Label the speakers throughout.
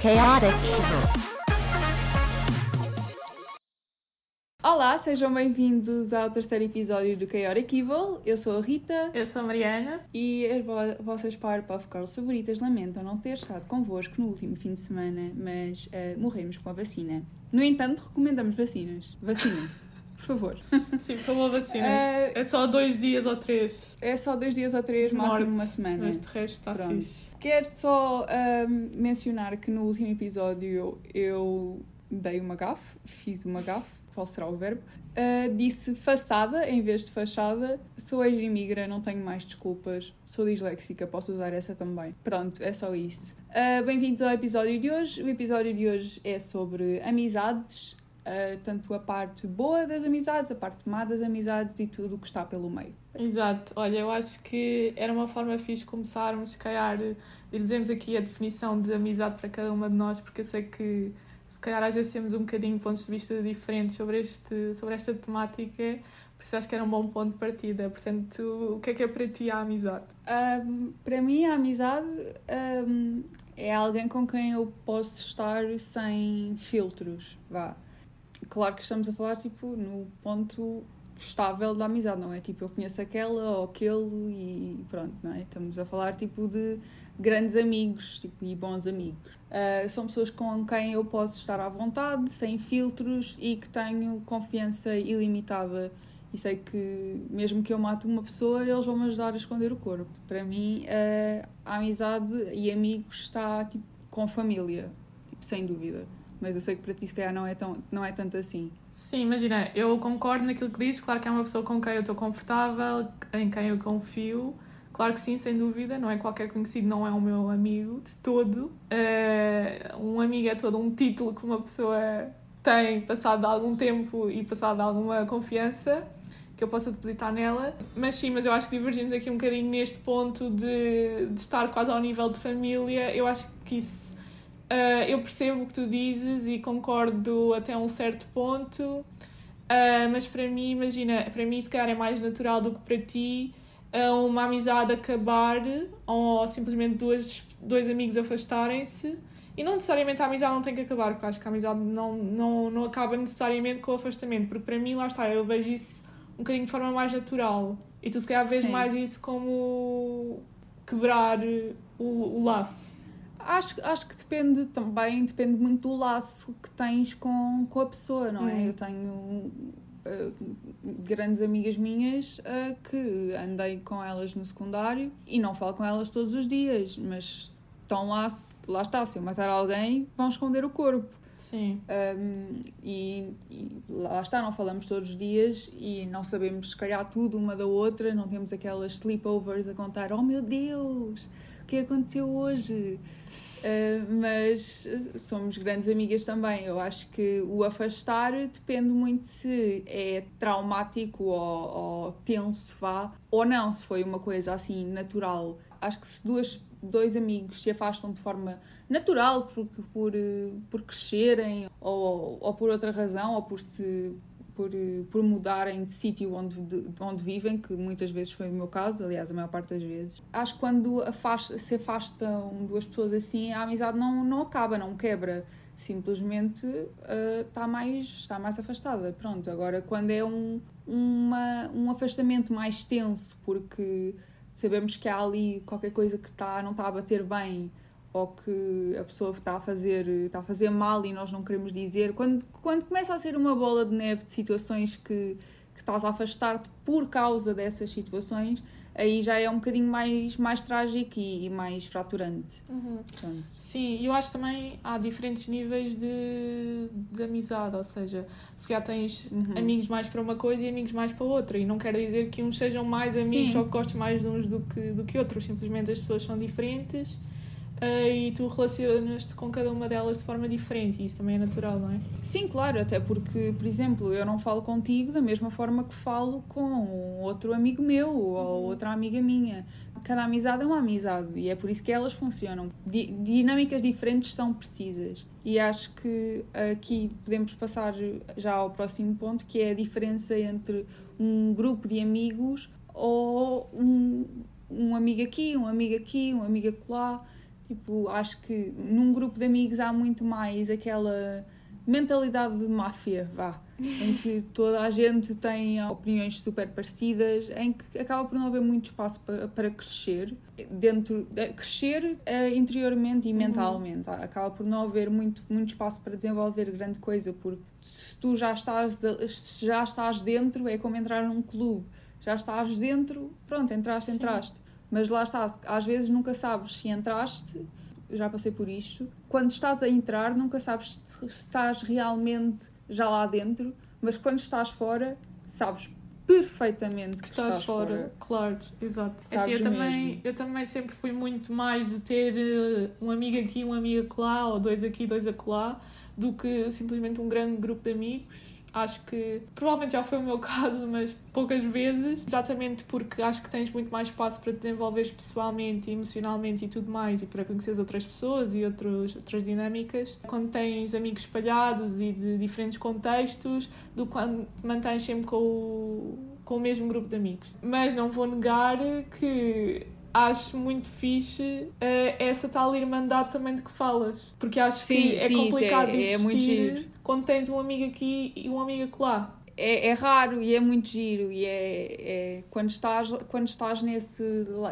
Speaker 1: Chaotic Evil.
Speaker 2: Olá, sejam bem-vindos ao terceiro episódio do Chaotic Evil. Eu sou a Rita
Speaker 3: Eu sou a Mariana.
Speaker 2: e as vo vossas Powerpuff Girls favoritas lamentam não ter estado convosco no último fim de semana, mas eh, morremos com a vacina. No entanto, recomendamos vacinas. Vacinem-se, por favor.
Speaker 3: Sim, favor, vacina
Speaker 2: Eh,
Speaker 3: É só dois dias ou três.
Speaker 2: É só dois dias ou três,
Speaker 3: morte,
Speaker 2: máximo uma semana.
Speaker 3: Mas de resto está
Speaker 2: Pronto.
Speaker 3: fixe.
Speaker 2: Quero só ahm, mencionar que no último episódio eu, dei uma gafe, fiz uma gafe, qual será o verbo? Ah, disse façada em vez de fachada. Sou ex-imigra, não tenho mais desculpas. Sou disléxica, posso usar essa também. Pronto, é só isso. Ah, Bem-vindos ao episódio de hoje. O episódio de hoje é sobre amizades, ah, tanto a parte boa das amizades, a parte má das amizades e tudo o que está pelo meio.
Speaker 3: Exato. Olha, eu acho que era uma forma fixe começarmos, se calhar, de dizermos aqui a definição de amizade para cada uma de nós, porque eu sei que se calhar às vezes temos um bocadinho pontos de vista diferentes sobre, este, sobre esta temática, por isso acho que era um bom ponto de partida. Portanto, o que é que é para ti a amizade?
Speaker 2: Ahm, para mim, a amizade ahm, é alguém com quem eu posso estar sem filtros, vá. Claro que estamos a falar, tipo, no ponto estável da amizade, não é? Tipo, eu conheço aquela ou aquele e pronto, não é? Estamos a falar, tipo, de grandes amigos, tipo, e bons amigos. Ah, são pessoas com quem eu posso estar à vontade, sem filtros e que tenho confiança ilimitada e sei que mesmo que eu mate uma pessoa, eles vão me ajudar a esconder o corpo. Para mim, eh, a amizade e amigos está tipo, com família, tipo, sem dúvida. Mas eu sei que para ti, se calhar, não é, tão, não é tanto assim.
Speaker 3: Sim, imagina, eu concordo naquilo que dizes, claro que é uma pessoa com quem eu estou confortável, em quem eu confio. Claro que sim, sem dúvida, não é qualquer conhecido, não é o meu amigo de todo. Eh, um amigo é todo um título que uma pessoa tem passado algum tempo e passado alguma confiança que eu possa depositar nela. Mas sim, mas eu acho que divergimos aqui um bocadinho neste ponto de, de estar quase ao nível de família. Eu acho que isso. Eh, eu percebo o que tu dizes e concordo até um certo ponto. Uh, mas para mim, imagina, para mim se calhar é mais natural do que para ti uh, uma amizade acabar ou simplesmente duas, dois amigos afastarem-se. E não necessariamente a amizade não tem que acabar, porque acho que a amizade não, não, não acaba necessariamente com o afastamento, porque para mim, lá está, eu vejo isso um bocadinho de forma mais natural. E tu se calhar vês
Speaker 2: Sim.
Speaker 3: mais isso como quebrar o, o laço.
Speaker 2: Acho, acho que depende também, depende muito do laço que tens com, com a pessoa, não é?
Speaker 3: Hum.
Speaker 2: Eu tenho eh, grandes amigas minhas eh, que andei com elas no secundário e não falo com elas todos os dias, mas estão lá, se- lá está, se eu matar alguém, vão esconder o corpo.
Speaker 3: Sim.
Speaker 2: Um, e, e lá está, não falamos todos os dias e não sabemos, se calhar, tudo uma da outra, não temos aquelas sleepovers a contar: oh meu Deus, que aconteceu hoje? Uh, mas somos grandes amigas também. Eu acho que o afastar depende muito se é traumático ou, ou tenso, vá, ou não, se foi uma coisa assim natural. Acho que se duas, dois amigos se afastam de forma natural por, por, por crescerem ou, ou por outra razão ou por se por, eh, por mudarem de sítio onde, de, de onde vivem, que muitas vezes foi o meu caso, aliás, a maior parte das vezes. Acho que quando afasta, se afastam duas pessoas assim, a amizade não, não acaba, não quebra. Simplesmente está mais, está mais afastada. Pronto, agora quando é um, uma, um afastamento mais tenso, porque sabemos que há ali qualquer coisa que tá, não está a bater bem ou que a pessoa está a fazer está a fazer mal e nós não queremos dizer quando, quando começa a ser uma bola de neve de situações que, que estás a afastar-te por causa dessas situações aí já é um bocadinho mais, mais trágico e, e mais fraturante Pronto.
Speaker 3: Sim, eu acho também há diferentes níveis de, de amizade, ou seja, se calhar tens
Speaker 2: Uhum.
Speaker 3: amigos mais para uma coisa e amigos mais para outra, e não quer dizer que uns sejam mais amigos
Speaker 2: Sim.
Speaker 3: ou que gostes mais de uns do que, do que outros, simplesmente as pessoas são diferentes e tu relacionas-te com cada uma delas de forma diferente, e isso também é natural, não é?
Speaker 2: Sim, claro, até porque, por exemplo, eu não falo contigo da mesma forma que falo com outro amigo meu ou outra amiga minha. Cada amizade é uma amizade e é por isso que elas funcionam. Di- dinâmicas diferentes são precisas. E acho que aqui podemos passar já ao próximo ponto, que é a diferença entre um grupo de amigos ou um, um amigo aqui, um amigo aqui, um amigo acolá. Tipo, acho que num grupo de amigos há muito mais aquela mentalidade de máfia, vá, em que toda a gente tem opiniões super parecidas, em que acaba por não haver muito espaço para, para crescer, dentro, crescer uh, interiormente e mentalmente, uhum. acaba por não haver muito, muito espaço para desenvolver grande coisa, porque se tu já estás, já estás dentro, é como entrar num clube, já estás dentro, pronto, entraste, Sim. Mas lá está, às vezes nunca sabes se entraste já passei por isto. Quando estás a entrar, nunca sabes se estás realmente já lá dentro, mas quando estás fora, sabes perfeitamente que,
Speaker 3: que estás, estás fora. fora. Claro, exato. É assim, eu, também, eu também sempre fui muito mais de ter uh, um amigo aqui, um amigo lá, ou dois aqui, dois acolá, do que simplesmente um grande grupo de amigos Acho que provavelmente já foi o meu caso, mas poucas vezes, exatamente porque acho que tens muito mais espaço para te desenvolveres pessoalmente, emocionalmente e tudo mais, e para conhecer outras pessoas e outros, outras dinâmicas. Quando tens amigos espalhados e de diferentes contextos, do quando te mantens sempre com o, com o mesmo grupo de amigos. Mas não vou negar que acho muito fixe uh, essa tal irmandade também de que falas. Porque acho sim, que é sim, complicado é, existir é muito giro. Quando tens um amigo aqui e um amigo acolá.
Speaker 2: É, é raro e é muito giro e é, é quando estás quando estás nesse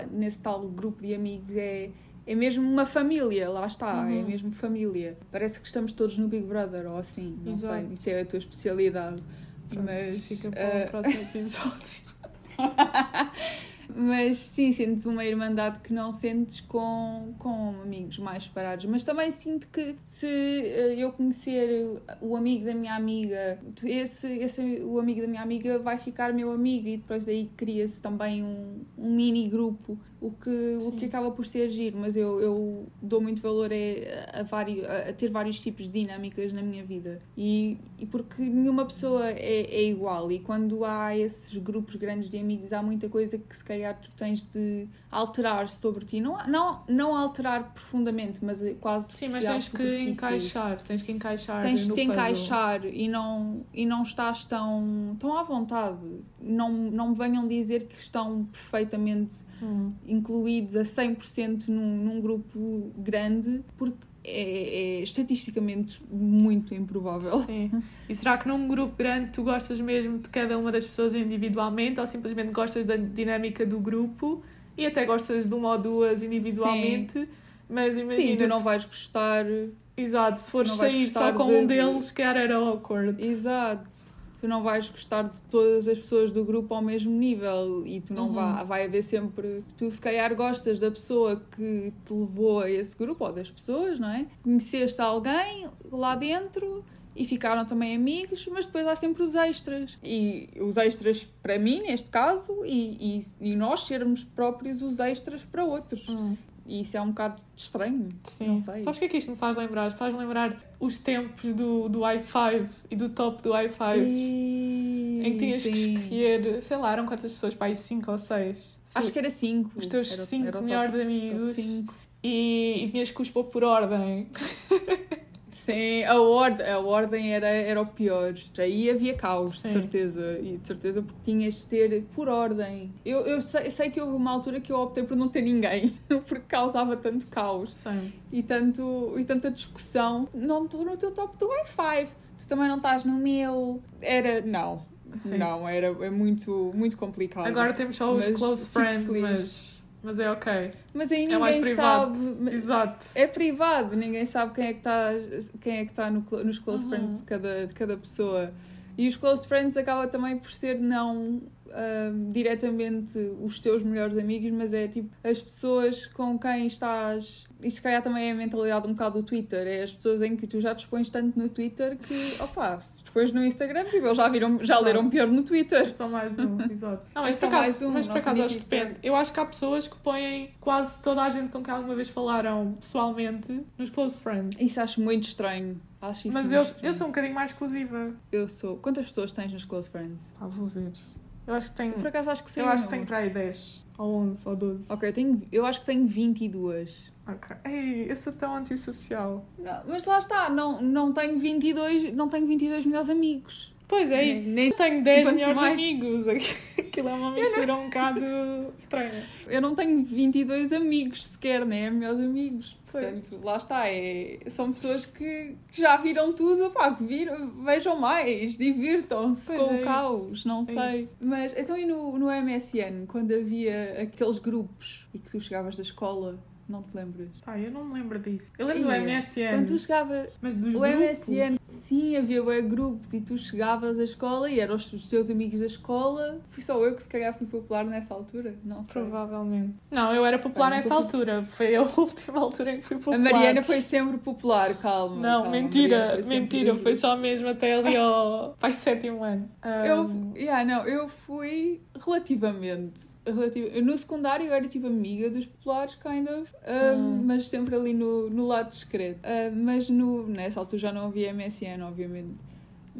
Speaker 2: nesse tal grupo de amigos é é mesmo uma família, lá está, é uhum. é mesmo família. Parece que estamos todos no Big Brother ou assim, não Exato. sei, isso é a tua especialidade.
Speaker 3: Pronto, mas fica para uh... o próximo episódio.
Speaker 2: Mas sim, sentes uma irmandade que não sentes com, com amigos mais separados. Mas também sinto que se eh, eu conhecer o amigo da minha amiga, esse, esse o amigo da minha amiga vai ficar meu amigo e depois aí cria-se também um, um mini grupo o que, o que acaba por ser giro, mas eu, eu dou muito valor a, a, vários, a, ter vários tipos de dinâmicas na minha vida. E, e porque nenhuma pessoa é, é igual. E quando há esses grupos grandes de amigos há muita coisa que se calhar tu tens de alterar sobre ti, não, não, não alterar profundamente, mas quase
Speaker 3: Sim, mas tens que encaixar, tens que encaixar
Speaker 2: tens de te encaixar e não, e não estás tão, tão à vontade. Não, não me venham dizer que estão perfeitamente hum. Incluídos a 100% num, num grupo grande, porque é, é, estatisticamente muito improvável.
Speaker 3: Sim. E será que num grupo grande tu gostas mesmo de cada uma das pessoas individualmente ou simplesmente gostas da dinâmica do grupo e até gostas de uma ou duas individualmente? Sim. Mas imagina.
Speaker 2: Sim, tu não vais gostar.
Speaker 3: Exato, se fores sair só com de, um deles, que era awkward.
Speaker 2: Exato tu não vais gostar de todas as pessoas do grupo ao mesmo nível e tu não uhum. vai, vai haver sempre. Tu, se calhar, gostas da pessoa que te levou a esse grupo ou das pessoas, não é? Conheceste alguém lá dentro e ficaram também amigos, mas depois há sempre os extras. E os extras para mim, neste caso, e, e, e nós sermos próprios os extras para outros. Uhum. E isso é um bocado estranho. Sim. Não sei.
Speaker 3: Sabes o que é que isto me faz lembrar? Faz lembrar os tempos do, do i5 e do top do i5. E... Em que tinhas Sim. que escolher, sei lá, eram quantas pessoas? Para aí 5 ou 6.
Speaker 2: Acho que era 5.
Speaker 3: Os teus 5 melhores amigos. E, e tinhas que os pôr por ordem.
Speaker 2: Sim, a ordem, a ordem era, era o pior. Aí havia caos, Sim. de certeza. E de certeza porque tinhas de ter por ordem. Eu, eu sei, sei, que houve uma altura que eu optei por não ter ninguém, porque causava tanto caos.
Speaker 3: Sim.
Speaker 2: E, tanto, e tanta discussão. Não estou no teu top do Wi-Fi. Tu também não estás no meu. Era. Não. Sim. Não, era é muito, muito complicado.
Speaker 3: Agora temos só os close friends, mas mas é ok.
Speaker 2: Mas aí é ninguém é sabe.
Speaker 3: Exato.
Speaker 2: É privado, ninguém sabe quem é que está é que tá no, nos close uhum. friends de cada, de cada pessoa. E os close friends acaba também por ser não um, diretamente os teus melhores amigos, mas é tipo as pessoas com quem estás. Isto se calhar também é a mentalidade um bocado do Twitter, é as pessoas em que tu já dispões tanto no Twitter que, opa, se dispões no Instagram, tipo, eles já, viram, já leram pior no Twitter.
Speaker 3: Só mais um, exato. Não, mas, por acaso, um, mas por acaso acho que depende. Eu acho que há pessoas que põem quase toda a gente com quem alguma vez falaram pessoalmente nos close friends.
Speaker 2: Isso acho muito estranho. Acho isso
Speaker 3: Mas eu, eu sou um bocadinho mais exclusiva.
Speaker 2: Eu sou. Quantas pessoas tens nos close friends?
Speaker 3: Ah, vou ver. Eu acho que tenho.
Speaker 2: Por acaso acho que sim.
Speaker 3: Eu acho que tenho para aí 10, ou 11, ou 12.
Speaker 2: Ok, eu, tenho, eu acho que tenho 22.
Speaker 3: Ok. Ei, eu sou tão antissocial.
Speaker 2: Não, mas lá está, não, não, tenho 22, não tenho 22 melhores amigos.
Speaker 3: Pois é isso.
Speaker 2: nem-
Speaker 3: tenho 10
Speaker 2: quanto
Speaker 3: melhores
Speaker 2: mais.
Speaker 3: amigos. Aquilo é uma mistura um bocado estranha.
Speaker 2: Eu não tenho 22 amigos sequer, né? Meus amigos.
Speaker 3: Pois.
Speaker 2: Portanto, lá está. É, são pessoas que, que já viram tudo. Pá, que viram, vejam mais, divirtam-se com
Speaker 3: é
Speaker 2: o caos, não
Speaker 3: É
Speaker 2: sei.
Speaker 3: isso.
Speaker 2: Mas então e no, no MSN, quando havia aqueles grupos e que tu chegavas da escola, não te lembras?
Speaker 3: Pá, eu não me lembro disso. Eu lembro do. MSN.
Speaker 2: Quando tu chegavas,
Speaker 3: Mas dos
Speaker 2: o
Speaker 3: grupos,
Speaker 2: MSN, sim, havia bué grupos e tu chegavas à escola e eram os, teus amigos da escola. Fui só eu que se calhar fui popular nessa altura, não sei.
Speaker 3: Provavelmente. Não, eu era popular nessa altura. Foi a última altura em que fui popular.
Speaker 2: A Mariana foi sempre popular, calma.
Speaker 3: Não,
Speaker 2: calma,
Speaker 3: mentira,
Speaker 2: foi
Speaker 3: mentira. Foi só mesmo até ali ao pai sétimo ano.
Speaker 2: Eu,
Speaker 3: Ahm,
Speaker 2: yeah, não, eu fui relativamente. Relativa- no secundário eu era tipo amiga dos populares, kind of, um,
Speaker 3: Hum.
Speaker 2: mas sempre ali no, no lado discreto. Uh, mas no, nessa altura já não havia MSN, obviamente.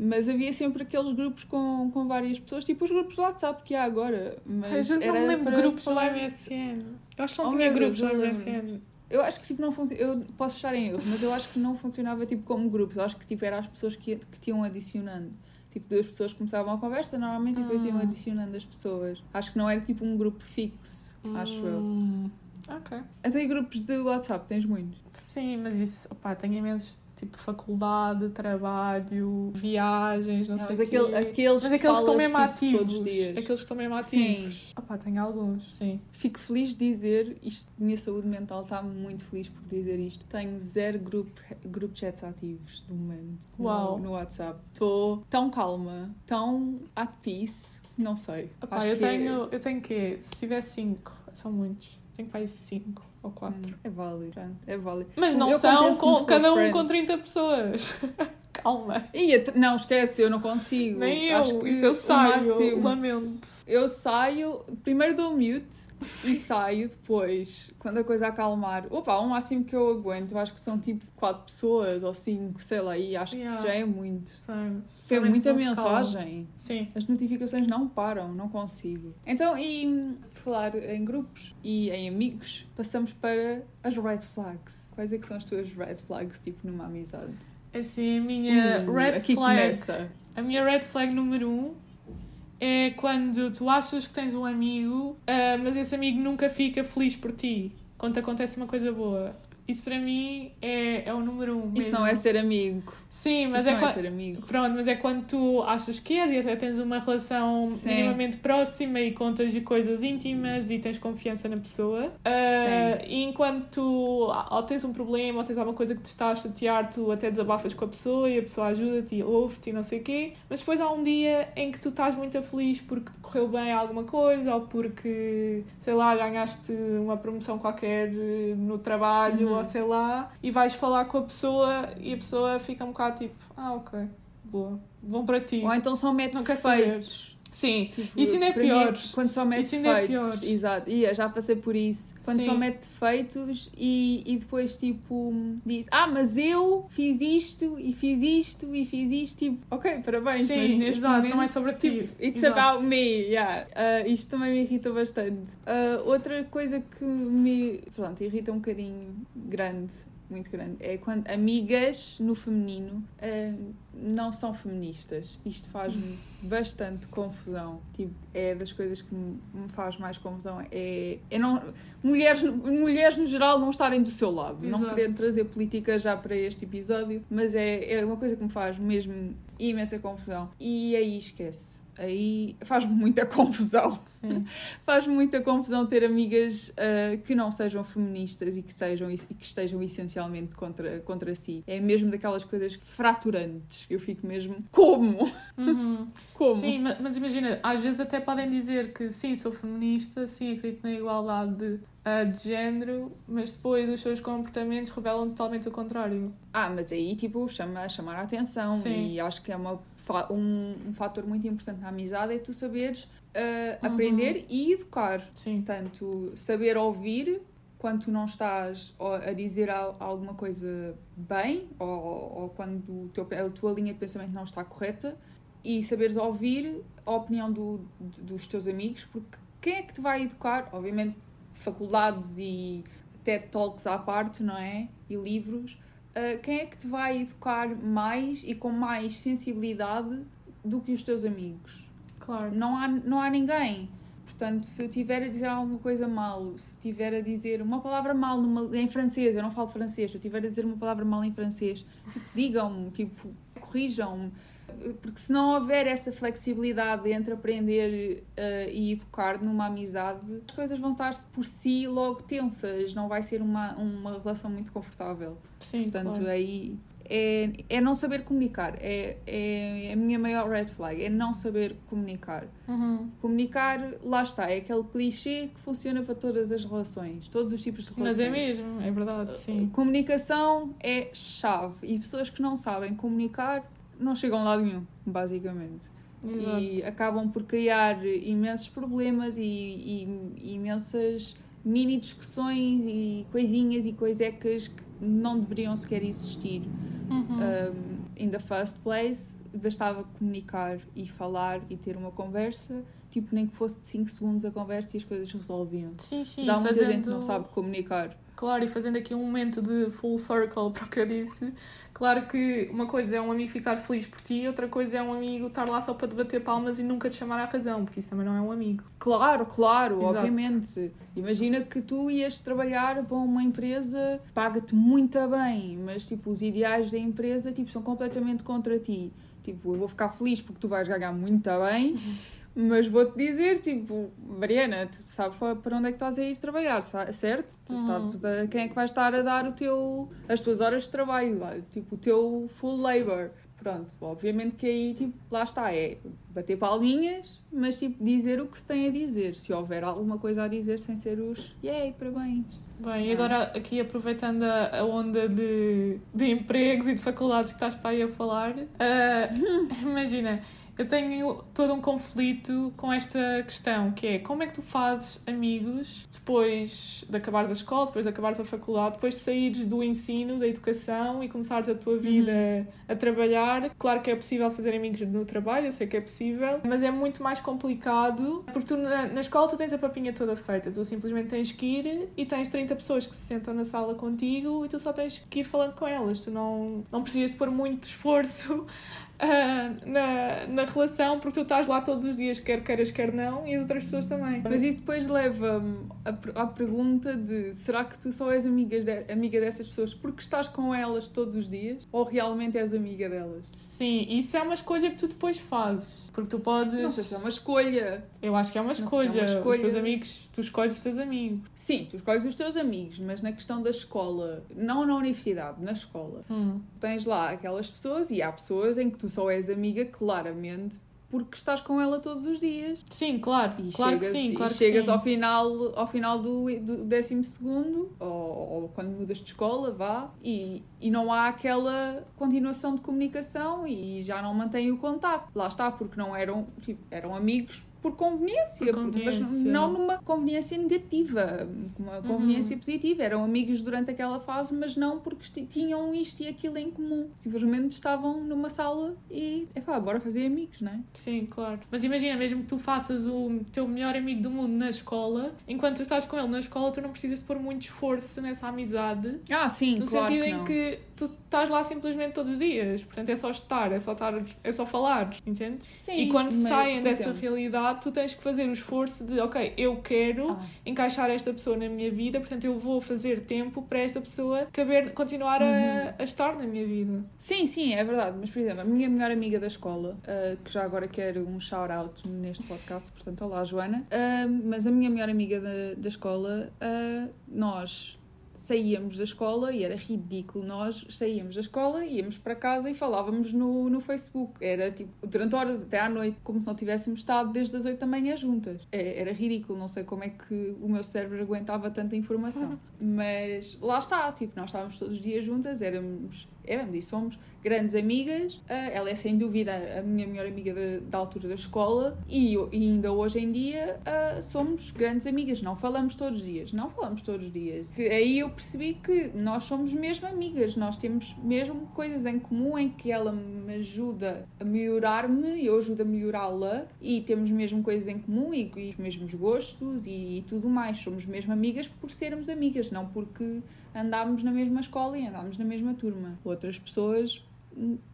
Speaker 2: Mas havia sempre aqueles grupos com, com várias pessoas, tipo os grupos do WhatsApp que há agora. Mas
Speaker 3: eu não me lembro de grupos no
Speaker 2: falar-
Speaker 3: MSN. Eu acho que não
Speaker 2: Oh,
Speaker 3: tinha grupos no. MSN.
Speaker 2: Eu acho que tipo, não funciona. Eu posso estar em erro, mas eu acho que não funcionava tipo como grupos. Eu acho que tipo, era as pessoas que, que te iam adicionando. Tipo, duas pessoas começavam a conversa, normalmente e depois iam
Speaker 3: Hum.
Speaker 2: adicionando as pessoas. Acho que não era tipo um grupo fixo, acho eu.
Speaker 3: Hum, Ok.
Speaker 2: Até grupos de WhatsApp, tens muitos.
Speaker 3: Sim, mas isso, opá, tenho imensos, tipo, faculdade, trabalho, viagens, não,
Speaker 2: Não,
Speaker 3: sei
Speaker 2: mas aquele, aqueles,
Speaker 3: Mas aqueles que estão mesmo
Speaker 2: tipo,
Speaker 3: ativos.
Speaker 2: todos os dias.
Speaker 3: Aqueles que estão mesmo
Speaker 2: Sim.
Speaker 3: ativos. Opá, tenho alguns, sim.
Speaker 2: Fico feliz de dizer, isto, minha saúde mental está muito feliz por dizer isto. Tenho zero group, group chats ativos do momento no-
Speaker 3: Uau.
Speaker 2: no, WhatsApp. Estou tão calma, tão at peace, não sei. Acho
Speaker 3: eu
Speaker 2: que é-
Speaker 3: tenho, eu tenho quê? Se tiver cinco, são muitos. Tenho aí cinco ou quatro.
Speaker 2: Hum, É válido, pronto, é válido.
Speaker 3: Mas não
Speaker 2: Eu
Speaker 3: são com,
Speaker 2: com
Speaker 3: cada um
Speaker 2: friends.
Speaker 3: com 30 pessoas. Calma.
Speaker 2: E não, esquece, eu não consigo.
Speaker 3: Nem eu.
Speaker 2: Acho que
Speaker 3: Isso eu saio.
Speaker 2: máximo-
Speaker 3: Lamento.
Speaker 2: Eu saio, primeiro dou mute e saio depois, quando a coisa acalmar. Opa, o máximo que eu aguento, eu acho que são tipo 4 pessoas ou 5, sei lá, e acho que
Speaker 3: Yeah.
Speaker 2: isso já é muito.
Speaker 3: Sim,
Speaker 2: É muita mensagem.
Speaker 3: Sim.
Speaker 2: As notificações não param, não consigo. Então, e por falar em grupos e em amigos, passamos para as red flags. Quais é que são as tuas red flags, tipo, numa amizade?
Speaker 3: Assim, a minha
Speaker 2: Uh,
Speaker 3: red flag.
Speaker 2: começa.
Speaker 3: A minha red flag número um é quando tu achas que tens um amigo, ah, mas esse amigo nunca fica feliz por ti quando te acontece uma coisa boa. Isso para mim é, é o número um.
Speaker 2: Isso
Speaker 3: mesmo.
Speaker 2: não é ser amigo.
Speaker 3: Sim, mas
Speaker 2: Isso
Speaker 3: é,
Speaker 2: não é
Speaker 3: quan-
Speaker 2: ser amigo.
Speaker 3: Pronto, mas é quando tu achas que és e até tens uma relação
Speaker 2: Sim.
Speaker 3: minimamente próxima e contas de coisas íntimas e tens confiança na pessoa. Ah, e enquanto tu ou tens um problema ou tens alguma coisa que te está a chatear, tu até desabafas com a pessoa e a pessoa ajuda-te, ouve-te e não sei o quê. Mas depois há um dia em que tu estás muito feliz porque te correu bem alguma coisa ou porque, sei lá, ganhaste uma promoção qualquer eh, no trabalho
Speaker 2: Uhum.
Speaker 3: Ou sei lá e vais falar com a pessoa e a pessoa fica um bocado tipo, ah, ok, boa, bom para ti.
Speaker 2: Ou então
Speaker 3: quer saber.
Speaker 2: defeitos.
Speaker 3: Sim,
Speaker 2: Tipo,
Speaker 3: Isso ainda é
Speaker 2: para mim
Speaker 3: pior.
Speaker 2: quando só mete
Speaker 3: é
Speaker 2: defeitos.
Speaker 3: pior.
Speaker 2: Exato. Ia, já passei por isso. Quando
Speaker 3: Sim.
Speaker 2: só mete defeitos e, e depois tipo diz: Ah, mas eu fiz isto e fiz isto e fiz isto. Tipo, ok, parabéns,
Speaker 3: Sim,
Speaker 2: mas neste
Speaker 3: exato,
Speaker 2: momento.
Speaker 3: não é sobre ti.
Speaker 2: tipo, It's
Speaker 3: Exato.
Speaker 2: about me. Yeah. Ah, isto também me irrita bastante. Ah, outra coisa que me pronto, irrita um bocadinho grande. Muito grande. É quando amigas no feminino ah, não são feministas. Isto faz-me bastante confusão. Tipo, é das coisas que me me faz mais confusão. É, é não, mulheres, mulheres no geral não estarem do seu lado. Não
Speaker 3: Exato.
Speaker 2: querendo trazer política já para este episódio, mas é, é uma coisa que me faz mesmo imensa confusão. E aí esquece. Aí faz muita confusão.
Speaker 3: sim.
Speaker 2: Faz muita confusão ter amigas ah, que não sejam feministas e que, sejam, e que estejam essencialmente contra, contra si. É mesmo daquelas coisas fraturantes. Eu fico mesmo. Como?
Speaker 3: Uhum.
Speaker 2: Como?
Speaker 3: Sim, ma- mas imagina, às vezes até podem dizer que sim, sou feminista, sim, acredito na igualdade de, ah, de género, mas depois os seus comportamentos revelam totalmente o contrário.
Speaker 2: Ah, mas aí, tipo, chama, chamar a atenção.
Speaker 3: Sim.
Speaker 2: E acho que é uma, um, um fator muito importante na amizade é tu saberes ah,
Speaker 3: Uhum.
Speaker 2: aprender e educar.
Speaker 3: Sim.
Speaker 2: Portanto, saber ouvir quando tu não estás a dizer al- alguma coisa bem ou, ou quando o teu, a tua linha de pensamento não está correta e saberes ouvir a opinião do, dos teus amigos, porque quem é que te vai educar? Obviamente, faculdades e TED Talks à parte, não é? E livros. Ah, quem é que te vai educar mais e com mais sensibilidade do que os teus amigos.
Speaker 3: Claro.
Speaker 2: Não há, não há ninguém. Portanto, se eu tiver a dizer alguma coisa mal, se tiver a dizer uma palavra mal numa, em francês, eu não falo francês, se eu tiver a dizer uma palavra mal em francês, tipo, digam-me, tipo, corrijam-me. Porque se não houver essa flexibilidade entre aprender uh, e educar numa amizade, as coisas vão estar por si logo tensas, não vai ser uma, uma relação muito confortável.
Speaker 3: Sim,
Speaker 2: Portanto,
Speaker 3: claro.
Speaker 2: aí é, é não saber comunicar. É, é a minha maior red flag, é não saber comunicar.
Speaker 3: Uhum.
Speaker 2: Comunicar, lá está, é aquele clichê que funciona para todas as relações, todos os tipos de relações.
Speaker 3: Mas é mesmo, é verdade, sim.
Speaker 2: Comunicação é chave e pessoas que não sabem comunicar não chegam a lado nenhum, basicamente.
Speaker 3: Exato.
Speaker 2: E acabam por criar imensos problemas e, e- e imensas mini discussões e coisinhas e coisecas que não deveriam sequer existir
Speaker 3: Uhum.
Speaker 2: um, in the first place. Bastava comunicar e falar e ter uma conversa, tipo, nem que fosse de 5 segundos a conversa e as coisas resolviam.
Speaker 3: Sim, sim.
Speaker 2: Mas há muita
Speaker 3: fazendo...
Speaker 2: gente que não sabe comunicar.
Speaker 3: Claro, e fazendo aqui um momento de full circle para o que eu disse, claro que uma coisa é um amigo ficar feliz por ti, outra coisa é um amigo estar lá só para te bater palmas e nunca te chamar à razão, porque isso também não é um amigo.
Speaker 2: Claro, claro,
Speaker 3: Exato.
Speaker 2: obviamente. Imagina que tu ias trabalhar para uma empresa, paga-te muito bem, mas tipo, os ideais da empresa tipo, são completamente contra ti. Tipo, eu vou ficar feliz porque tu vais ganhar muito bem, mas vou-te dizer, tipo, Mariana, tu sabes para onde é que estás a ir trabalhar, certo? Tu
Speaker 3: Uhum.
Speaker 2: sabes a quem é que vai estar a dar o teu, as tuas horas de trabalho, tipo, o teu full labor. Pronto, obviamente que aí, tipo, lá está, é bater palminhas, mas, tipo, dizer o que se tem a dizer. Se houver alguma coisa a dizer sem ser os, yay, parabéns.
Speaker 3: Bem, e agora aqui aproveitando a, onda de, de empregos e de faculdades que estás para aí a falar, ah, imagina, eu tenho todo um conflito com esta questão, que é como é que tu fazes amigos depois de acabares a escola, depois de acabares a faculdade, depois de saíres do ensino, da educação e começares a tua vida a trabalhar. Claro que é possível fazer amigos no trabalho, eu sei que é possível, mas é muito mais complicado porque tu na, na escola tu tens a papinha toda feita, tu simplesmente tens que ir e tens 30 pessoas que se sentam na sala contigo e tu só tens que ir falando com elas, tu não, não precisas de pôr muito esforço ah, na, na relação porque tu estás lá todos os dias, quer queiras, quer não, e as outras pessoas também.
Speaker 2: Mas isso depois leva-me à à pergunta de será que tu só és amigas de- amiga dessas pessoas porque estás com elas todos os dias ou realmente és amiga delas?
Speaker 3: Sim, isso é uma escolha que tu depois fazes, porque tu podes.
Speaker 2: Não sei se é uma escolha.
Speaker 3: Eu acho que é uma
Speaker 2: sei se é
Speaker 3: escolha.
Speaker 2: uma
Speaker 3: Os
Speaker 2: escolha.
Speaker 3: teus amigos, tu escolhes os teus amigos.
Speaker 2: Sim, tu escolhes os teus amigos, mas na questão da escola, não na universidade, na escola,
Speaker 3: Hum.
Speaker 2: tens lá aquelas pessoas e há pessoas em que tu só és amiga claramente porque estás com ela todos os dias.
Speaker 3: Sim, claro.
Speaker 2: E
Speaker 3: claro
Speaker 2: chegas,
Speaker 3: que sim,
Speaker 2: e
Speaker 3: claro que
Speaker 2: chegas
Speaker 3: sim.
Speaker 2: ao final, ao final do, do décimo segundo, ou, ou quando mudas de escola, vá, e, e não há aquela continuação de comunicação e já não mantém o contato. Lá está, porque não eram, tipo, eram amigos por conveniência,
Speaker 3: Por
Speaker 2: porque- mas
Speaker 3: conveniência.
Speaker 2: não numa conveniência negativa, uma conveniência
Speaker 3: Uhum.
Speaker 2: positiva. Eram amigos durante aquela fase, mas não porque tinham isto e aquilo em comum. Simplesmente estavam numa sala e, epá, bora fazer amigos, não é?
Speaker 3: Sim, claro. Mas imagina, mesmo que tu faças o teu melhor amigo do mundo na escola, enquanto tu estás com ele na escola, tu não precisas de pôr muito esforço nessa amizade.
Speaker 2: Ah, sim,
Speaker 3: No
Speaker 2: claro
Speaker 3: sentido
Speaker 2: que
Speaker 3: em que tu estás lá simplesmente todos os dias. Portanto, é só estar, é só, estar, é só falar, entendes?
Speaker 2: Sim,
Speaker 3: e quando
Speaker 2: mas,
Speaker 3: saem dessa
Speaker 2: exemplo,
Speaker 3: realidade, tu tens que fazer o esforço de, ok, eu quero
Speaker 2: ah,
Speaker 3: encaixar esta pessoa na minha vida, portanto eu vou fazer tempo para esta pessoa caber, continuar
Speaker 2: Uhum.
Speaker 3: a, a estar na minha vida.
Speaker 2: Sim, sim, é verdade. Mas, por exemplo, a minha melhor amiga da escola, ah, que já agora quero um shout-out neste podcast, portanto, olá, Joana. Ah, mas a minha melhor amiga da, da escola, ah, nós saíamos da escola e era ridículo. Nós saíamos da escola, íamos para casa e falávamos no, no Facebook. Era tipo, durante horas até à noite, como se não tivéssemos estado desde as 8 da manhã juntas. É- Era ridículo, não sei como é que o meu cérebro aguentava tanta informação. Mas lá está, tipo, nós estávamos todos os dias juntas, éramos, éramos e somos grandes amigas. Ah, ela é sem dúvida a minha melhor amiga da, da altura da escola e, e ainda hoje em dia ah, somos grandes amigas. Não falamos todos os dias, não falamos todos os dias. Que aí eu percebi que nós somos mesmo amigas, nós temos mesmo coisas em comum em que ela me ajuda a melhorar-me e eu ajudo a melhorá-la e temos mesmo coisas em comum e, e os mesmos gostos e, tudo mais. Somos mesmo amigas por sermos amigas, não porque andámos na mesma escola e andámos na mesma turma. Outras pessoas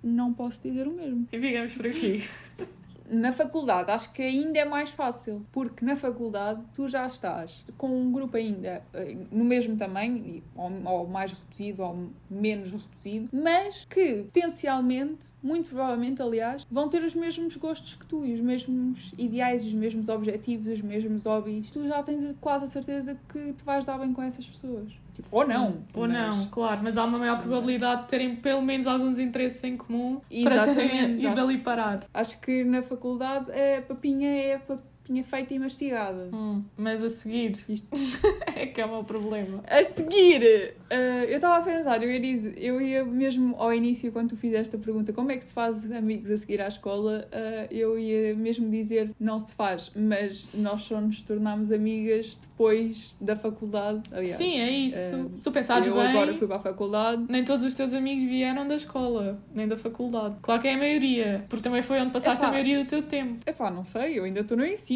Speaker 2: não posso dizer o mesmo.
Speaker 3: E ficamos por aqui.
Speaker 2: Na faculdade acho que ainda é mais fácil, porque na faculdade tu já estás com um grupo ainda eh, no mesmo tamanho, ou, ou mais reduzido ou menos reduzido, mas que potencialmente, muito provavelmente aliás, vão ter os mesmos gostos que tu e os mesmos ideais, os mesmos objetivos, os mesmos hobbies. Tu já tens quase a certeza que te vais dar bem com essas pessoas. Tipo, ou não.
Speaker 3: Ou
Speaker 2: mas-
Speaker 3: não, claro, mas há uma maior probabilidade de terem pelo menos alguns interesses em comum para terem
Speaker 2: Exatamente,
Speaker 3: e
Speaker 2: acho-
Speaker 3: dali parar.
Speaker 2: Acho que na faculdade a papinha é a papinha feita e mastigada.
Speaker 3: Hum, mas a seguir
Speaker 2: Isto-
Speaker 3: é que é o meu problema.
Speaker 2: A seguir, eh, eu estava a pensar, eu ia, dizer, eu ia mesmo ao início, quando tu fizeste a pergunta como é que se faz amigos a seguir à escola, eh, eu ia mesmo dizer não se faz, mas nós só nos tornámos amigas depois da faculdade. Aliás,
Speaker 3: Sim, é isso. Se tu pensares
Speaker 2: eu
Speaker 3: bem,
Speaker 2: agora fui para a faculdade.
Speaker 3: nem todos os teus amigos vieram da escola, nem da faculdade. Claro que é a maioria, porque também foi onde passaste
Speaker 2: Epá.
Speaker 3: a maioria do teu tempo.
Speaker 2: Epá, não sei, eu ainda estou no ensino,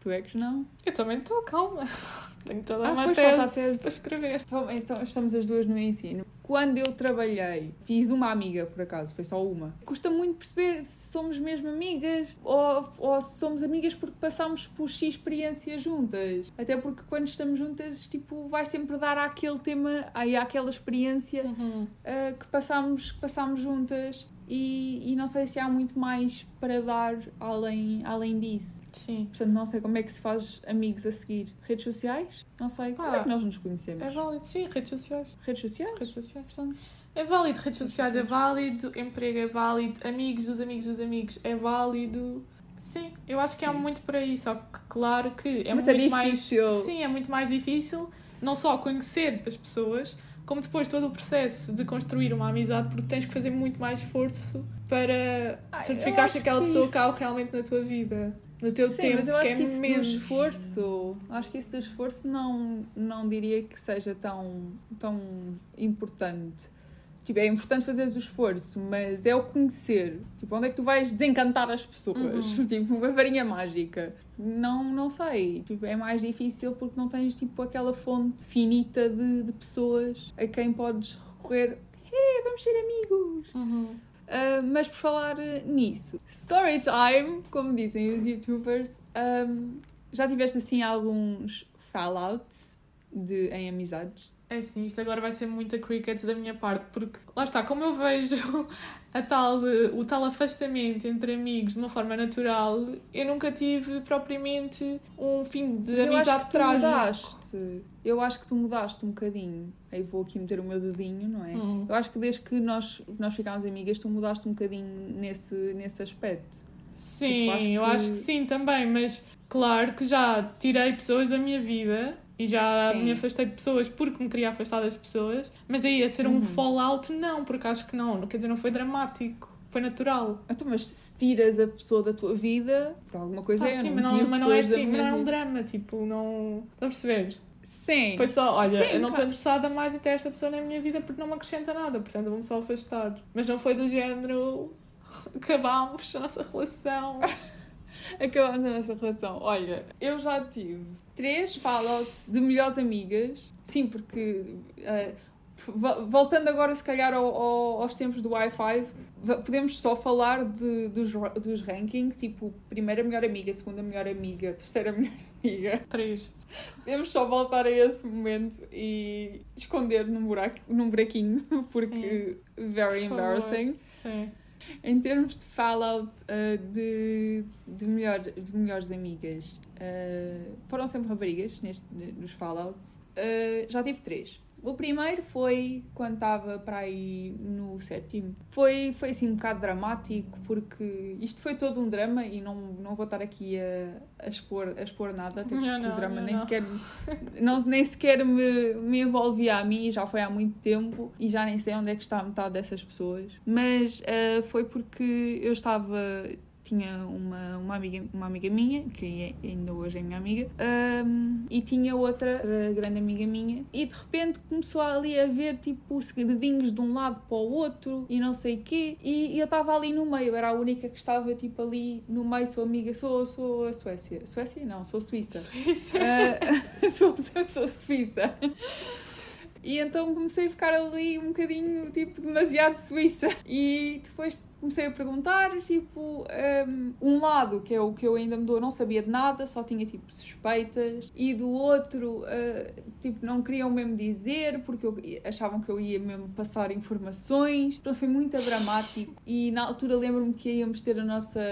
Speaker 2: tu é que não.
Speaker 3: Eu também estou, calma. Tenho toda
Speaker 2: Ah,
Speaker 3: uma
Speaker 2: pois,
Speaker 3: tese,
Speaker 2: falta a tese.
Speaker 3: para escrever.
Speaker 2: Então, então estamos as duas no ensino. Quando eu trabalhei, fiz uma amiga, por acaso, foi só uma. Custa muito perceber se somos mesmo amigas ou, ou se somos amigas porque passámos por X experiências juntas. Até porque quando estamos juntas, tipo, vai sempre dar àquele tema, aí àquela experiência
Speaker 3: Uhum.
Speaker 2: ah, que passámos, que passámos juntas. E, e não sei se há muito mais para dar além, além disso.
Speaker 3: Sim.
Speaker 2: Portanto, não sei como é que se faz amigos a seguir. Redes sociais? Não sei. Como é que nós nos conhecemos?
Speaker 3: É válido, sim, redes sociais.
Speaker 2: Redes sociais?
Speaker 3: Redes sociais. É válido, redes sociais é válido, emprego é válido, amigos dos amigos dos amigos é válido. Sim, eu acho que há
Speaker 2: Sim.
Speaker 3: muito por aí, só que claro que é
Speaker 2: Mas é
Speaker 3: muito mais.
Speaker 2: difícil.
Speaker 3: Sim, é muito mais difícil não só conhecer as pessoas, como depois todo o processo de construir uma amizade, porque tens que fazer muito mais esforço para
Speaker 2: Ah,
Speaker 3: certificar que aquela
Speaker 2: que
Speaker 3: pessoa
Speaker 2: isso-
Speaker 3: cabe realmente na tua vida, no teu
Speaker 2: Sim,
Speaker 3: tempo,
Speaker 2: mas eu acho
Speaker 3: que
Speaker 2: que,
Speaker 3: é
Speaker 2: isso
Speaker 3: menos.
Speaker 2: do esforço, acho que isso do esforço não, não diria que seja tão, tão importante. Tipo, é importante fazeres o esforço, mas é o conhecer. Tipo, onde é que tu vais desencantar as pessoas?
Speaker 3: Uhum.
Speaker 2: Tipo, uma varinha mágica. Não, não sei. Tipo, é mais difícil porque não tens, tipo, aquela fonte finita de, de pessoas a quem podes recorrer. Hey, vamos ser amigos!
Speaker 3: Uhum.
Speaker 2: Uh, mas por falar nisso, story time, como dizem os youtubers, um, já tiveste assim alguns fallouts de, em amizades?
Speaker 3: É sim, isto agora vai ser muita cricket da minha parte, porque lá está, como eu vejo a tal, o tal afastamento entre amigos de uma forma natural, eu nunca tive propriamente um fim de
Speaker 2: Mas eu acho
Speaker 3: amizade
Speaker 2: que tu
Speaker 3: trágico.
Speaker 2: mudaste. Eu acho que tu mudaste um bocadinho. Aí vou aqui meter o meu dedinho, não é?
Speaker 3: Hum.
Speaker 2: Eu acho que desde que nós, nós ficámos amigas, tu mudaste um bocadinho nesse, nesse aspecto.
Speaker 3: Sim,
Speaker 2: Tipo, acho
Speaker 3: eu
Speaker 2: que-
Speaker 3: acho que sim também, mas claro que já tirei pessoas da minha vida e já
Speaker 2: Sim.
Speaker 3: me afastei de pessoas porque me queria afastar das pessoas, mas daí a ser um
Speaker 2: Uhum.
Speaker 3: fallout, não, porque acho que não, quer dizer, não foi dramático, foi natural.
Speaker 2: Então, mas se tiras a pessoa da tua vida, por alguma coisa
Speaker 3: Ah,
Speaker 2: é,
Speaker 3: sim,
Speaker 2: eu
Speaker 3: mas
Speaker 2: não,
Speaker 3: não, mas não é assim, não é um drama, tipo, não. Estás a perceber?
Speaker 2: Sim.
Speaker 3: Foi só, olha,
Speaker 2: Sim,
Speaker 3: eu não estou interessada mais em ter esta pessoa na minha vida porque não me acrescenta nada, portanto vou-me só afastar. Mas não foi do género. Acabámos a nossa relação.
Speaker 2: Acabamos a nossa relação. Olha, eu já tive três fallouts de melhores amigas. Sim, porque vo- voltando agora, se calhar, ao- ao- aos tempos do Wi-Fi, podemos só falar de, dos, dos rankings, tipo, primeira melhor amiga, segunda melhor amiga, terceira melhor amiga.
Speaker 3: Triste.
Speaker 2: Podemos só voltar a esse momento e esconder num, buraco, num buraquinho, porque very
Speaker 3: Por favor.
Speaker 2: embarrassing.
Speaker 3: Sim.
Speaker 2: Em termos de fallout uh, de, de, melhor, de melhores amigas, uh, foram sempre raparigas neste, nos fallouts. Uh, já tive três. O primeiro foi quando estava para aí no sétimo. Foi, foi assim um bocado dramático, porque isto foi todo um drama e não, não vou estar aqui a, a, expor, a expor nada, até porque
Speaker 3: Não,
Speaker 2: o drama nem
Speaker 3: não.
Speaker 2: sequer, não, nem sequer me, me envolvia a mim, já foi há muito tempo e já nem sei onde é que está a metade dessas pessoas. Mas ah, foi porque eu estava. Tinha uma, uma, amiga, uma amiga minha, que é- ainda hoje é minha amiga, ahm, e tinha outra, outra grande amiga minha, e de repente começou ali a ver tipo segredinhos de um lado para o outro e não sei o quê, e, e eu estava ali no meio, era a única que estava tipo ali no meio, sou amiga, sou, sou a Suécia. Suécia? Não, sou Suíça.
Speaker 3: Suíça.
Speaker 2: Ah, sou, sou, sou suíça. E então comecei a ficar ali um bocadinho, tipo, demasiado suíça. E depois comecei a perguntar, tipo, um, um, lado, que é o que eu ainda me dou, não sabia de nada, só tinha, tipo, suspeitas, e do outro, uh, tipo, não queriam mesmo dizer, porque eu, achavam que eu ia mesmo passar informações, então foi muito dramático, e na altura lembro-me que íamos ter a nossa,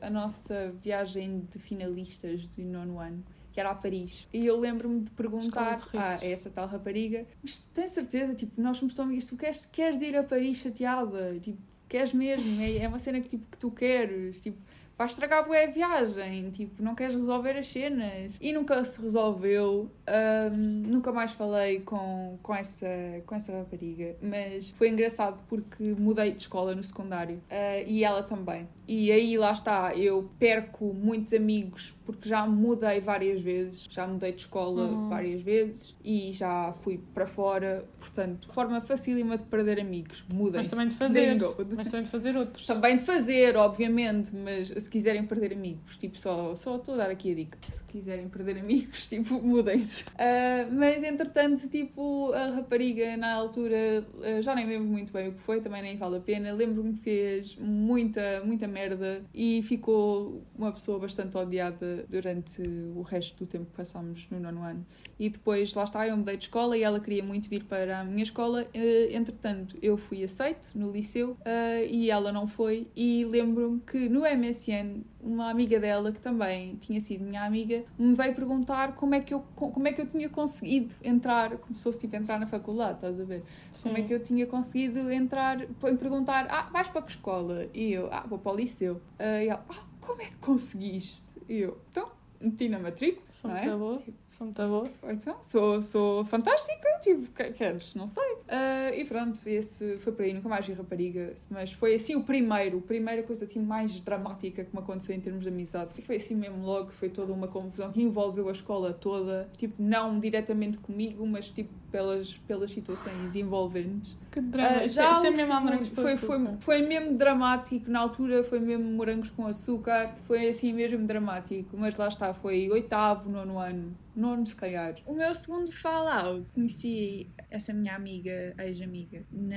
Speaker 2: a nossa viagem de finalistas do nono ano, que era a Paris. E eu lembro-me de perguntar a essa tal rapariga: Mas tem certeza? Tipo, nós somos tão amigos, tu queres, queres ir a Paris chateada? Tipo, queres mesmo? É, é uma cena que, tipo, que tu queres? Tipo, vai estragar a viagem, tipo, não queres resolver as cenas. E nunca se resolveu, um, nunca mais falei com, com, essa, com essa rapariga, mas foi engraçado porque mudei de escola no secundário uh, e ela também. E aí lá está, eu perco muitos amigos porque já mudei várias vezes, já mudei de escola uhum. várias vezes e já fui para fora, portanto, forma facílima de perder amigos, mudem
Speaker 3: Mas também de fazer, mas também de fazer outros.
Speaker 2: Também de fazer, obviamente, mas se quiserem perder amigos, tipo, só, só estou a dar aqui a dica, se quiserem perder amigos, tipo, mudem-se. Uh, mas entretanto, tipo, a rapariga na altura, uh, já nem lembro muito bem o que foi, também nem vale a pena, lembro-me que fez muita, muita merda e ficou uma pessoa bastante odiada durante o resto do tempo que passámos no nono ano. E depois, lá está, eu mudei de escola e ela queria muito vir para a minha escola. Uh, entretanto, eu fui aceite no liceu uh, e ela não foi. E lembro-me que no MSN, uma amiga dela, que também tinha sido minha amiga, me veio perguntar como é que eu, como é que eu tinha conseguido entrar, como se fosse tipo entrar na faculdade, estás a ver? Sim. Como é que eu tinha conseguido entrar, foi perguntar, ah, vais para que escola? E eu, ah, vou para o liceu. Uh, e ela, ah, como é que conseguiste? E eu, então, meti na matrícula.
Speaker 3: Sou muito é? boa. Tipo, sou muito boa.
Speaker 2: Então, sou, sou fantástica, tipo, que queres? Não sei. Uh, e pronto, esse foi por aí, nunca mais vi rapariga, mas foi assim o primeiro, a primeira coisa assim mais dramática que me aconteceu em termos de amizade. E foi assim mesmo logo, foi toda uma confusão que envolveu a escola toda, tipo, não diretamente comigo, mas tipo pelas, pelas situações envolventes.
Speaker 3: Que drama, uh, já isso é, mesmo morangos
Speaker 2: foi, foi, foi mesmo dramático, na altura foi mesmo morangos com açúcar, foi assim mesmo dramático, mas lá está, foi oitavo, nono ano nono se calhar. O meu segundo Fallout, conheci essa minha amiga, ex-amiga, na,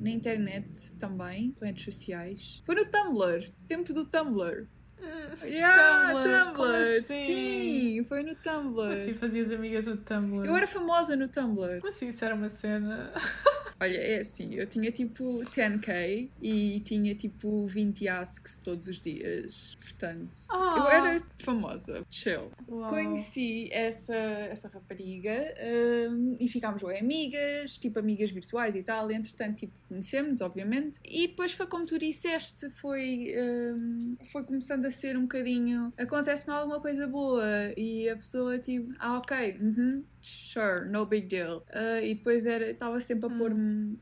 Speaker 2: na internet também, redes sociais. Foi no Tumblr, tempo do Tumblr.
Speaker 3: Yeah, Tumblr, Tumblr. Assim?
Speaker 2: sim, foi no Tumblr. Como
Speaker 3: assim fazias amigas no Tumblr?
Speaker 2: Eu era famosa no Tumblr.
Speaker 3: Como assim isso era uma cena?
Speaker 2: Olha, é assim, eu tinha tipo 10k e tinha tipo 20 asks todos os dias. Portanto, oh. eu ah. era famosa. Chill. Conheci essa, essa rapariga um, e ficámos bem amigas, tipo amigas virtuais e tal. Entretanto, tipo, conhecemos, obviamente. E depois foi como tu disseste, foi, um, foi começando a ser um bocadinho. Acontece-me alguma coisa boa e a pessoa, tipo, ah, ok, uh -huh, sure, no big deal. Uh, e depois estava sempre a hum.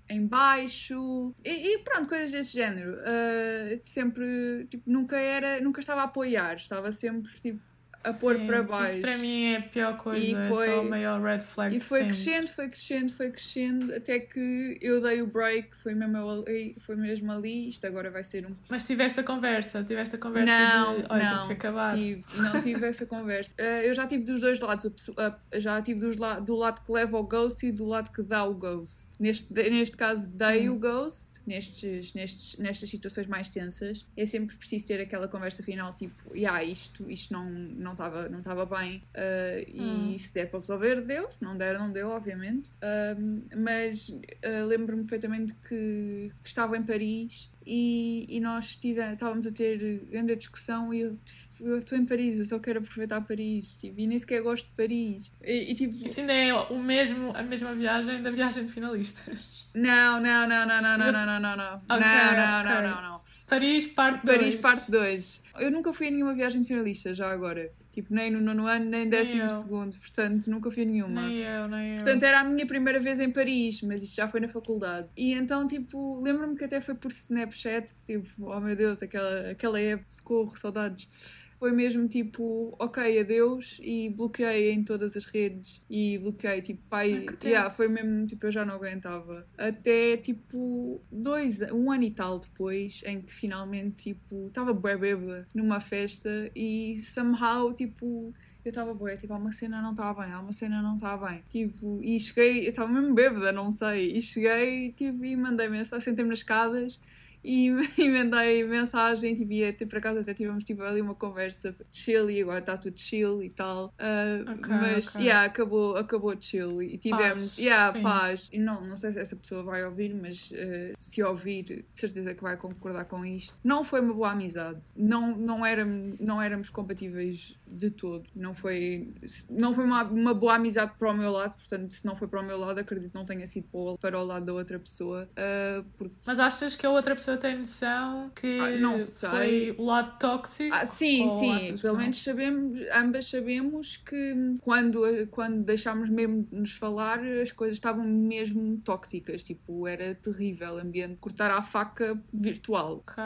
Speaker 2: Em baixo e, e, pronto, coisas desse género. Uh, sempre, tipo, nunca era, nunca estava a apoiar, estava sempre, tipo, a Sim, pôr para baixo.
Speaker 3: Isso para mim é a pior coisa, e foi, é só a maior red flag.
Speaker 2: E foi crescendo, foi crescendo, foi crescendo, até que eu dei o break, foi mesmo ali, foi mesmo ali isto agora vai ser um.
Speaker 3: Mas tiveste a conversa, tiveste a conversa
Speaker 2: não,
Speaker 3: de olha,
Speaker 2: não,
Speaker 3: temos que acabar.
Speaker 2: Tive, não tive essa conversa. Uh, eu já tive dos dois lados, já tive dos la do lado que leva o ghost e do lado que dá o ghost. Neste, neste caso, dei hum. o ghost, nestes, nestes, nestas situações mais tensas. É sempre preciso ter aquela conversa final, tipo, yeah, isto, isto não, não estava não tava bem uh, e hum. se der para resolver, deu, se não der, não deu, obviamente. Uh, mas uh, lembro-me perfeitamente que, que, estava em Paris e, e nós tive, estávamos a ter grande discussão e eu eu estou em Paris, eu só quero aproveitar Paris, tipo, e nem sequer gosto de Paris. E, e tipo...
Speaker 3: Isso ainda é o mesmo, a mesma viagem da viagem de finalistas.
Speaker 2: Não, não, não, não, não, não, não, não, não, não, okay, não, não, okay. não, não, não.
Speaker 3: Paris, parte 2.
Speaker 2: Paris, parte 2. Eu nunca fui a nenhuma viagem de finalistas, já agora. Tipo, nem no nono ano, nem décimo segundo. Portanto, nunca fui a nenhuma.
Speaker 3: Nem eu, nem eu.
Speaker 2: Portanto, era a minha primeira vez em Paris, mas isto já foi na faculdade. E então, tipo, lembro-me que até foi por Snapchat. Tipo, oh meu Deus, aquela, aquela época, socorro, saudades. Foi mesmo tipo, ok, adeus, e bloqueei em todas as redes e bloqueei, tipo, pai,
Speaker 3: Ah,
Speaker 2: yeah, foi mesmo, tipo, eu já não aguentava. Até tipo, dois, um ano e tal depois, em que finalmente, tipo, estava bêbada numa festa e somehow, tipo, eu estava bué, tipo, há uma cena não estava bem, há uma cena não estava bem. Tipo, e cheguei, eu estava mesmo bêbada, não sei, e cheguei, tipo, e mandei mensagem, sentei-me nas escadas e, e mandei mensagem, tipo, e até por acaso até tivemos tipo, ali uma conversa chill e agora está tudo chill e tal. Ah,
Speaker 3: Ok,
Speaker 2: mas,
Speaker 3: ok.
Speaker 2: yeah, acabou, acabou chill e tivemos,
Speaker 3: Paz,
Speaker 2: yeah, paz. E não, não sei se essa pessoa vai ouvir, mas ah, se ouvir, de certeza que vai concordar com isto. Não foi uma boa amizade. Não, não, éramos, não éramos compatíveis de todo. Não foi, não foi uma, uma boa amizade para o meu lado, portanto, se não foi para o meu lado, acredito que não tenha sido para o, para o lado da outra pessoa. ah, porque
Speaker 3: Mas achas que a outra pessoa tem noção que
Speaker 2: Ah, não sei.
Speaker 3: foi o lado tóxico?
Speaker 2: Ah, sim, sim, pelo
Speaker 3: não?
Speaker 2: menos sabemos, ambas sabemos que quando, quando deixámos mesmo de nos falar, as coisas estavam mesmo tóxicas, tipo, era terrível o ambiente, cortar à faca virtual.
Speaker 3: Ok.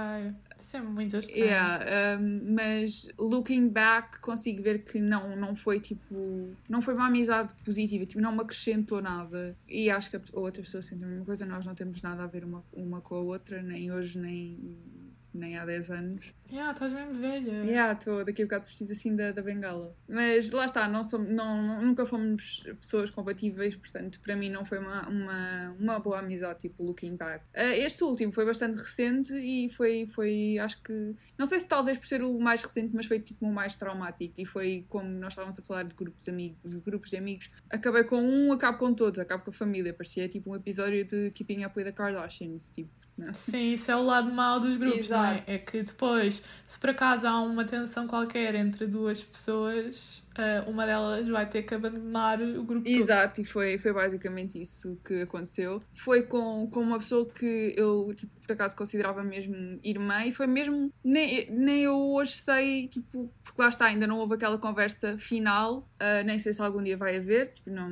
Speaker 3: Isso é muito estranho.
Speaker 2: Yeah, um, mas looking back consigo ver que não, não foi tipo, não foi uma amizade positiva, tipo, não me acrescentou nada. E acho que a outra pessoa sente a mesma coisa, nós não temos nada a ver uma, uma com a outra, nem hoje, nem, nem há 10 anos.
Speaker 3: Yeah, estás mesmo velha.
Speaker 2: Yeah, estou daqui a bocado preciso assim da, da bengala. Mas lá está, não somos, não, nunca fomos pessoas compatíveis, portanto, para mim não foi uma, uma, uma boa amizade, tipo, looking back. Ah, este último foi bastante recente e foi, foi, acho que, não sei se talvez por ser o mais recente, mas foi tipo o mais traumático e foi como nós estávamos a falar de grupos, de amigos, de grupos de amigos. Acabei com um, acabo com todos, acabo com a família. Parecia tipo um episódio de Keeping Up with the Kardashians, tipo. Não.
Speaker 3: Sim, isso é o lado mau dos grupos, não é?
Speaker 2: Exato.
Speaker 3: É que depois, se por acaso há uma tensão qualquer entre duas pessoas, eh, uma delas vai ter que abandonar o grupo todo.
Speaker 2: Exato, e foi, foi basicamente isso que aconteceu. Foi com, com uma pessoa que eu, tipo, por acaso, considerava mesmo irmã, e foi mesmo. Nem, nem eu hoje sei, tipo, porque lá está, ainda não houve aquela conversa final, ah, nem sei se algum dia vai haver, tipo, não,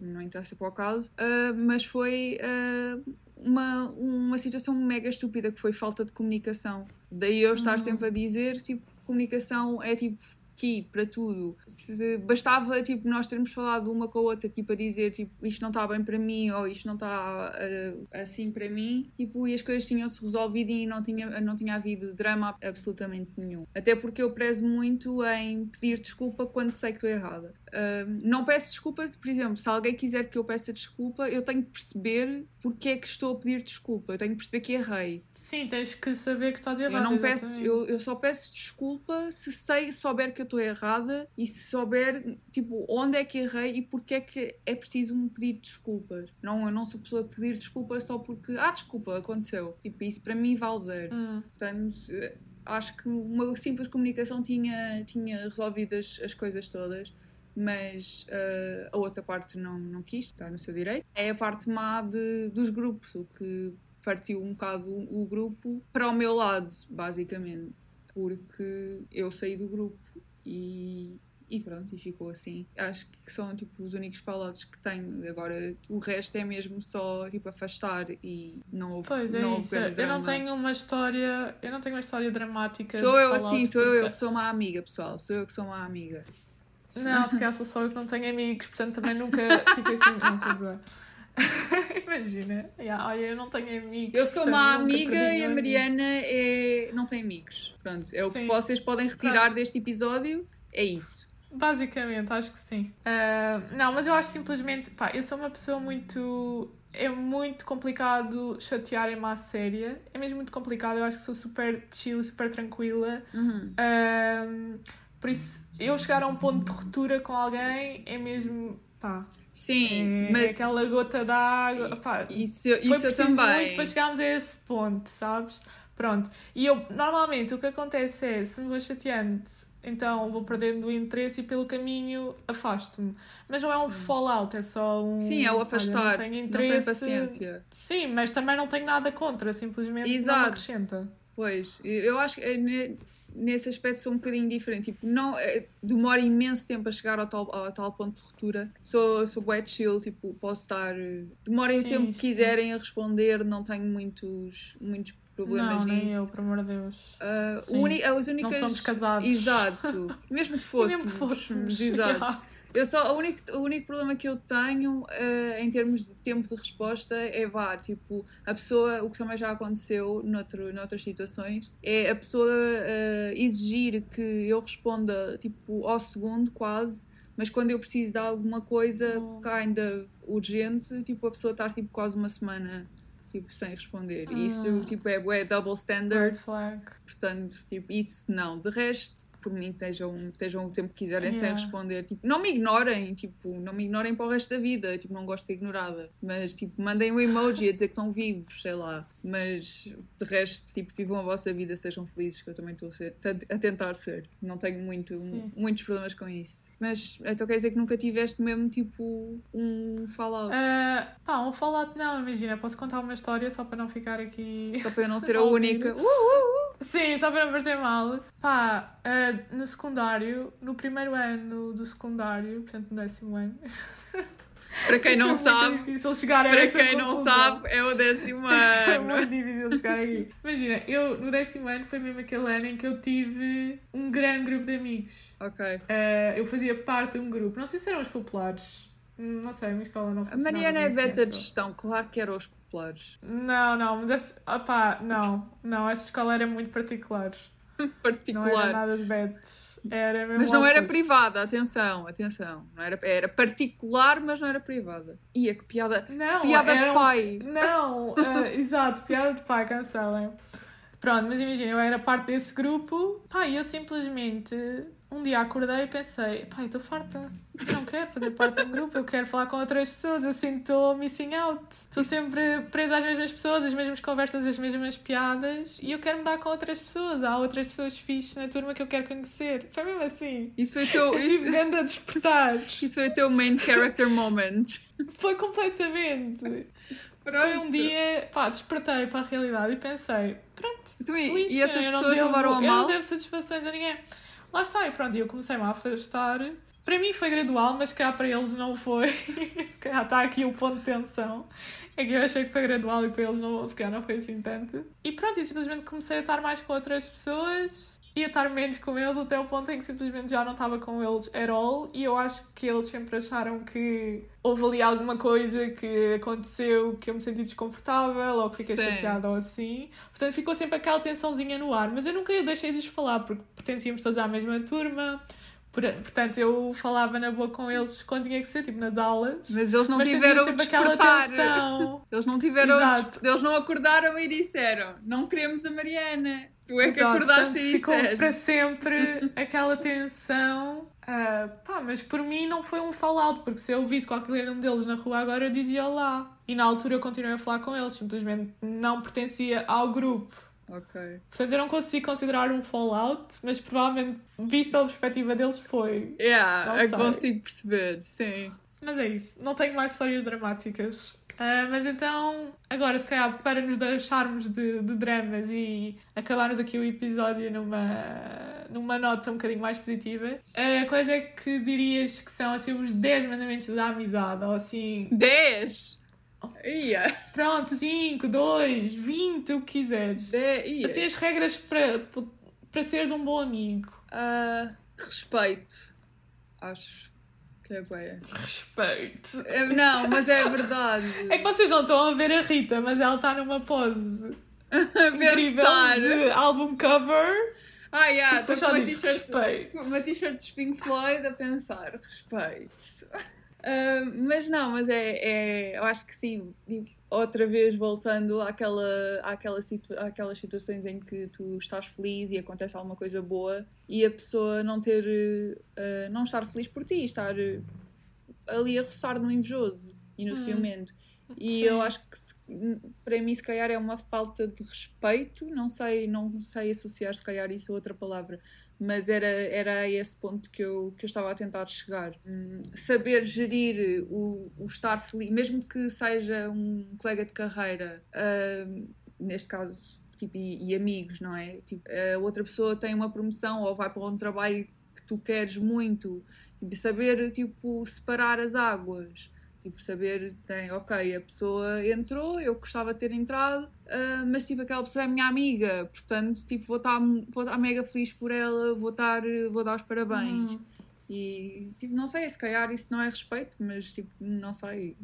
Speaker 2: não interessa para o caso, ah, mas foi. ah, uma, uma situação mega estúpida que foi falta de comunicação. Daí eu estar
Speaker 3: Uhum.
Speaker 2: sempre a dizer, tipo, comunicação é tipo key para tudo. Se bastava tipo nós termos falado uma com a outra, tipo a dizer tipo isto não está bem para mim ou isto não está ah, assim para mim, tipo e as coisas tinham-se resolvido e não tinha não tinha havido drama absolutamente nenhum. Até porque eu prezo muito em pedir desculpa quando sei que estou errada. Ah, não peço desculpa, se, por exemplo, se alguém quiser que eu peça desculpa, eu tenho que perceber porque é que estou a pedir desculpa. Eu tenho que perceber que errei.
Speaker 3: Sim, tens que saber que estás
Speaker 2: Eu
Speaker 3: errado.
Speaker 2: não peço, eu, eu só peço desculpa se sei, souber que eu estou errada e se souber, tipo, onde é que errei e porque é que é preciso me pedir desculpas. Não, eu não sou pessoa de pedir desculpas só porque, ah, desculpa, aconteceu. Tipo, isso para mim vale zero.
Speaker 3: Hum.
Speaker 2: Portanto, acho que uma simples comunicação tinha, tinha resolvido as, as coisas todas. Mas eh, a outra parte não, não quis, está no seu direito. É a parte má de, dos grupos, o que partiu um bocado o, grupo para o meu lado, basicamente. Porque eu saí do grupo e, e pronto, e ficou assim. Acho que são tipo os únicos falados que tenho. Agora o resto é mesmo só tipo afastar e não houve,
Speaker 3: Pois é
Speaker 2: não
Speaker 3: isso. Eu não tenho uma história. Eu não tenho uma história dramática.
Speaker 2: Sou
Speaker 3: de
Speaker 2: eu assim, sou eu, que sou uma amiga, pessoal. Sou eu que sou uma amiga.
Speaker 3: Não, se calhar sou só eu que não tenho amigos, portanto também nunca fiquei assim. Não estou a dizer. Imagina. Yeah, olha, eu não tenho amigos.
Speaker 2: Eu sou uma amiga e a. Mariana é... não tem amigos. Pronto, é o que
Speaker 3: Sim.
Speaker 2: vocês podem retirar deste episódio. É isso.
Speaker 3: Basicamente, acho que sim. Ah, não, mas eu acho simplesmente, pá, eu sou uma pessoa muito. É muito complicado chatearem-me à séria. É mesmo muito complicado. Eu acho que sou super chill, super tranquila.
Speaker 2: Uhum.
Speaker 3: Ah, por isso, eu chegar a um ponto de ruptura com alguém é mesmo. Pá.
Speaker 2: Sim,
Speaker 3: É,
Speaker 2: mas
Speaker 3: é aquela gota d'água. pá,
Speaker 2: isso, eu- isso eu
Speaker 3: preciso muito
Speaker 2: também.
Speaker 3: para chegarmos a esse ponto, sabes? Pronto. E eu, normalmente, o que acontece é, se me vou chateando, então vou perdendo o interesse e pelo caminho afasto-me. Mas não é um
Speaker 2: Sim.
Speaker 3: fallout, é só um.
Speaker 2: Sim, é o
Speaker 3: olha,
Speaker 2: afastar.
Speaker 3: não
Speaker 2: Não,
Speaker 3: tenho interesse.
Speaker 2: paciência.
Speaker 3: Sim, mas também não tenho nada contra, simplesmente não me
Speaker 2: Exato.
Speaker 3: acrescenta.
Speaker 2: Pois, eu acho que é nesse aspecto sou um bocadinho diferente. Tipo, não, é, demora imenso tempo a chegar ao tal, ao tal ponto de ruptura. Sou, sou bué chill, tipo, posso estar. eh, Demorem o
Speaker 3: Sim,
Speaker 2: tempo que
Speaker 3: sim.
Speaker 2: quiserem a responder, não tenho muitos, muitos problemas
Speaker 3: não, nem
Speaker 2: nisso.
Speaker 3: eu, por amor de Deus.
Speaker 2: O uni- as únicas...
Speaker 3: Não somos casados.
Speaker 2: Exato. Mesmo que fôssemos.
Speaker 3: mesmo que fôssemos.
Speaker 2: Exato. Eu só, o, único, o único problema que eu tenho eh, em termos de tempo de resposta é vá, tipo, a pessoa, o que também já aconteceu noutro, noutras situações, é a pessoa eh, exigir que eu responda tipo ao segundo quase, mas quando eu preciso de alguma coisa
Speaker 3: Oh.
Speaker 2: kinda urgente, tipo, a pessoa estar tipo quase uma semana tipo, sem responder. E Isso
Speaker 3: Ah.
Speaker 2: tipo, é, é double
Speaker 3: flag.
Speaker 2: Portanto, tipo, isso não. De resto, por mim, estejam, estejam o tempo que quiserem sem
Speaker 3: Yeah.
Speaker 2: responder. Tipo, não me ignorem, tipo, não me ignorem para o resto da vida. Tipo, não gosto de ser ignorada. Mas, tipo, mandem um emoji a dizer que estão vivos, sei lá. Mas, de resto, tipo, vivam a vossa vida, sejam felizes, que eu também estou a, ser- a tentar ser. Não tenho muito, muitos problemas com isso. Mas, então quer dizer que nunca tiveste mesmo, tipo, um fallout.
Speaker 3: Ah, pá, um fallout não, imagina, posso contar uma história só para não ficar aqui.
Speaker 2: Só para eu não ser a única. Uh, uh, uh.
Speaker 3: Sim, só para não parecer mal. Pá, ah, no secundário, no primeiro ano do secundário, portanto no décimo ano.
Speaker 2: Para quem não
Speaker 3: foi
Speaker 2: sabe,
Speaker 3: difícil chegar a
Speaker 2: para
Speaker 3: esta
Speaker 2: quem não
Speaker 3: conclusão.
Speaker 2: sabe, é o décimo
Speaker 3: Isto foi
Speaker 2: ano.
Speaker 3: muito difícil chegar aqui. Imagina, eu no décimo ano foi mesmo aquele ano em que eu tive um grande grupo de amigos.
Speaker 2: Ok.
Speaker 3: Ah, eu fazia parte de um grupo, não sei se eram os populares. Hum, Não sei, a minha escola não
Speaker 2: A
Speaker 3: funcionava
Speaker 2: Mariana é beta de gestão, claro que eram os populares.
Speaker 3: Não, não, mas esse, opá, não, não, essa escola era muito particular. Não era
Speaker 2: Particular.
Speaker 3: nada de betos. Era mesmo
Speaker 2: Mas não era privada, atenção, atenção. Não era, era particular, mas não era privada. Ia, que piada,
Speaker 3: Não,
Speaker 2: piada de
Speaker 3: era um-
Speaker 2: pai.
Speaker 3: Não, ah, exato, piada de pai, cancelem. Pronto, mas imagina, eu era parte desse grupo, pá, e eu simplesmente um dia acordei e pensei, pá, eu estou farta, eu não quero fazer parte de um grupo, eu quero falar com outras pessoas, eu sinto que estou missing out. Estou sempre presa às mesmas pessoas, as mesmas conversas, as mesmas piadas, e eu quero mudar com outras pessoas. Há outras pessoas fixes na turma que eu quero conhecer. Foi mesmo assim.
Speaker 2: Isso foi o teu,
Speaker 3: Eu
Speaker 2: isso,
Speaker 3: a despertar.
Speaker 2: isso foi o teu main character moment.
Speaker 3: Foi completamente.
Speaker 2: Pronto.
Speaker 3: Foi um dia, pá, despertei para a realidade e pensei, pronto, se
Speaker 2: e-
Speaker 3: lixa,
Speaker 2: e essas
Speaker 3: eu
Speaker 2: pessoas
Speaker 3: devo-
Speaker 2: levaram a
Speaker 3: Eu
Speaker 2: mal?
Speaker 3: não devo satisfações a ninguém. Lá está, e pronto, eu comecei-me a afastar. Para mim foi gradual, mas cá para eles não foi. Calhar está aqui o ponto de tensão. É que eu achei que foi gradual e para eles não, se calhar não foi assim tanto. E pronto, e simplesmente comecei a estar mais com outras pessoas e a estar menos com eles até o ponto em que simplesmente já não estava com eles at all. E eu acho que eles sempre acharam que houve ali alguma coisa que aconteceu que eu me senti desconfortável ou que fiquei
Speaker 2: Sim.
Speaker 3: chateada ou assim. Portanto, ficou sempre aquela tensãozinha no ar. Mas eu nunca deixei de falar porque pertencíamos todos à mesma turma. Por- Portanto, eu falava na boa com eles quando tinha que ser, tipo nas aulas.
Speaker 2: Mas eles não
Speaker 3: Mas
Speaker 2: tiveram de despertar. Eles não tiveram, eles não acordaram e disseram: Não queremos a Mariana. Tu é que
Speaker 3: Exato,
Speaker 2: acordaste
Speaker 3: portanto,
Speaker 2: e
Speaker 3: ficou
Speaker 2: disseste.
Speaker 3: para sempre aquela tensão. Ah, pá, mas por mim não foi um fallout, porque se eu visse qualquer um deles na rua agora eu dizia olá. E na altura eu continuei a falar com eles, simplesmente não pertencia ao grupo.
Speaker 2: Ok.
Speaker 3: Portanto, eu não consigo considerar um fallout, mas provavelmente, visto pela perspectiva deles, foi.
Speaker 2: Yeah,
Speaker 3: Não
Speaker 2: eu consigo perceber, sim.
Speaker 3: Mas é isso, não tenho mais histórias dramáticas. Ah, mas então, agora, se calhar, para nos deixarmos de, de dramas e acabarmos aqui o episódio numa, numa nota um bocadinho mais positiva, ah, quais é que dirias que são assim os 10 mandamentos da amizade? Ou assim,
Speaker 2: 10! Ia!
Speaker 3: pronto, 5, 2, 20, o que quiseres.
Speaker 2: De-.
Speaker 3: Assim, as regras para, para seres um bom amigo.
Speaker 2: Ah, respeito. Acho que é bem.
Speaker 3: Respeito.
Speaker 2: Não, mas é verdade.
Speaker 3: É que vocês não estão a ver a Rita, mas ela está numa pose
Speaker 2: A
Speaker 3: incrível de álbum cover.
Speaker 2: Ah, yeah, estou
Speaker 3: só
Speaker 2: com uma t-shirt
Speaker 3: respeito.
Speaker 2: uma t-shirt de Pink Floyd a pensar, respeito. Ah, mas não, mas é, é. Eu acho que sim. Outra vez voltando àquela, àquela situ, àquelas situações em que tu estás feliz e acontece alguma coisa boa e a pessoa não ter. ah, não estar feliz por ti, estar eh, ali a roçar no invejoso e no
Speaker 3: Hum.
Speaker 2: ciumento. E
Speaker 3: Sim.
Speaker 2: eu acho que para mim se calhar é uma falta de respeito, não sei, não sei associar se calhar isso a outra palavra, mas era, era a esse ponto que eu, que eu estava a tentar chegar. Hum, Saber gerir o, o estar feliz, mesmo que seja um colega de carreira, hum, neste caso, tipo, e, e amigos, não é? Tipo, a outra pessoa tem uma promoção ou vai para um trabalho que tu queres muito, tipo, saber tipo, separar as águas. Tipo, saber, tem, ok, a pessoa entrou, eu gostava de ter entrado, ah, mas tipo, aquela pessoa é minha amiga, portanto, tipo, vou estar vou mega feliz por ela, vou, estar, vou dar os parabéns.
Speaker 3: Hum.
Speaker 2: E, tipo, não sei, se calhar isso não é respeito, mas, tipo, não sei,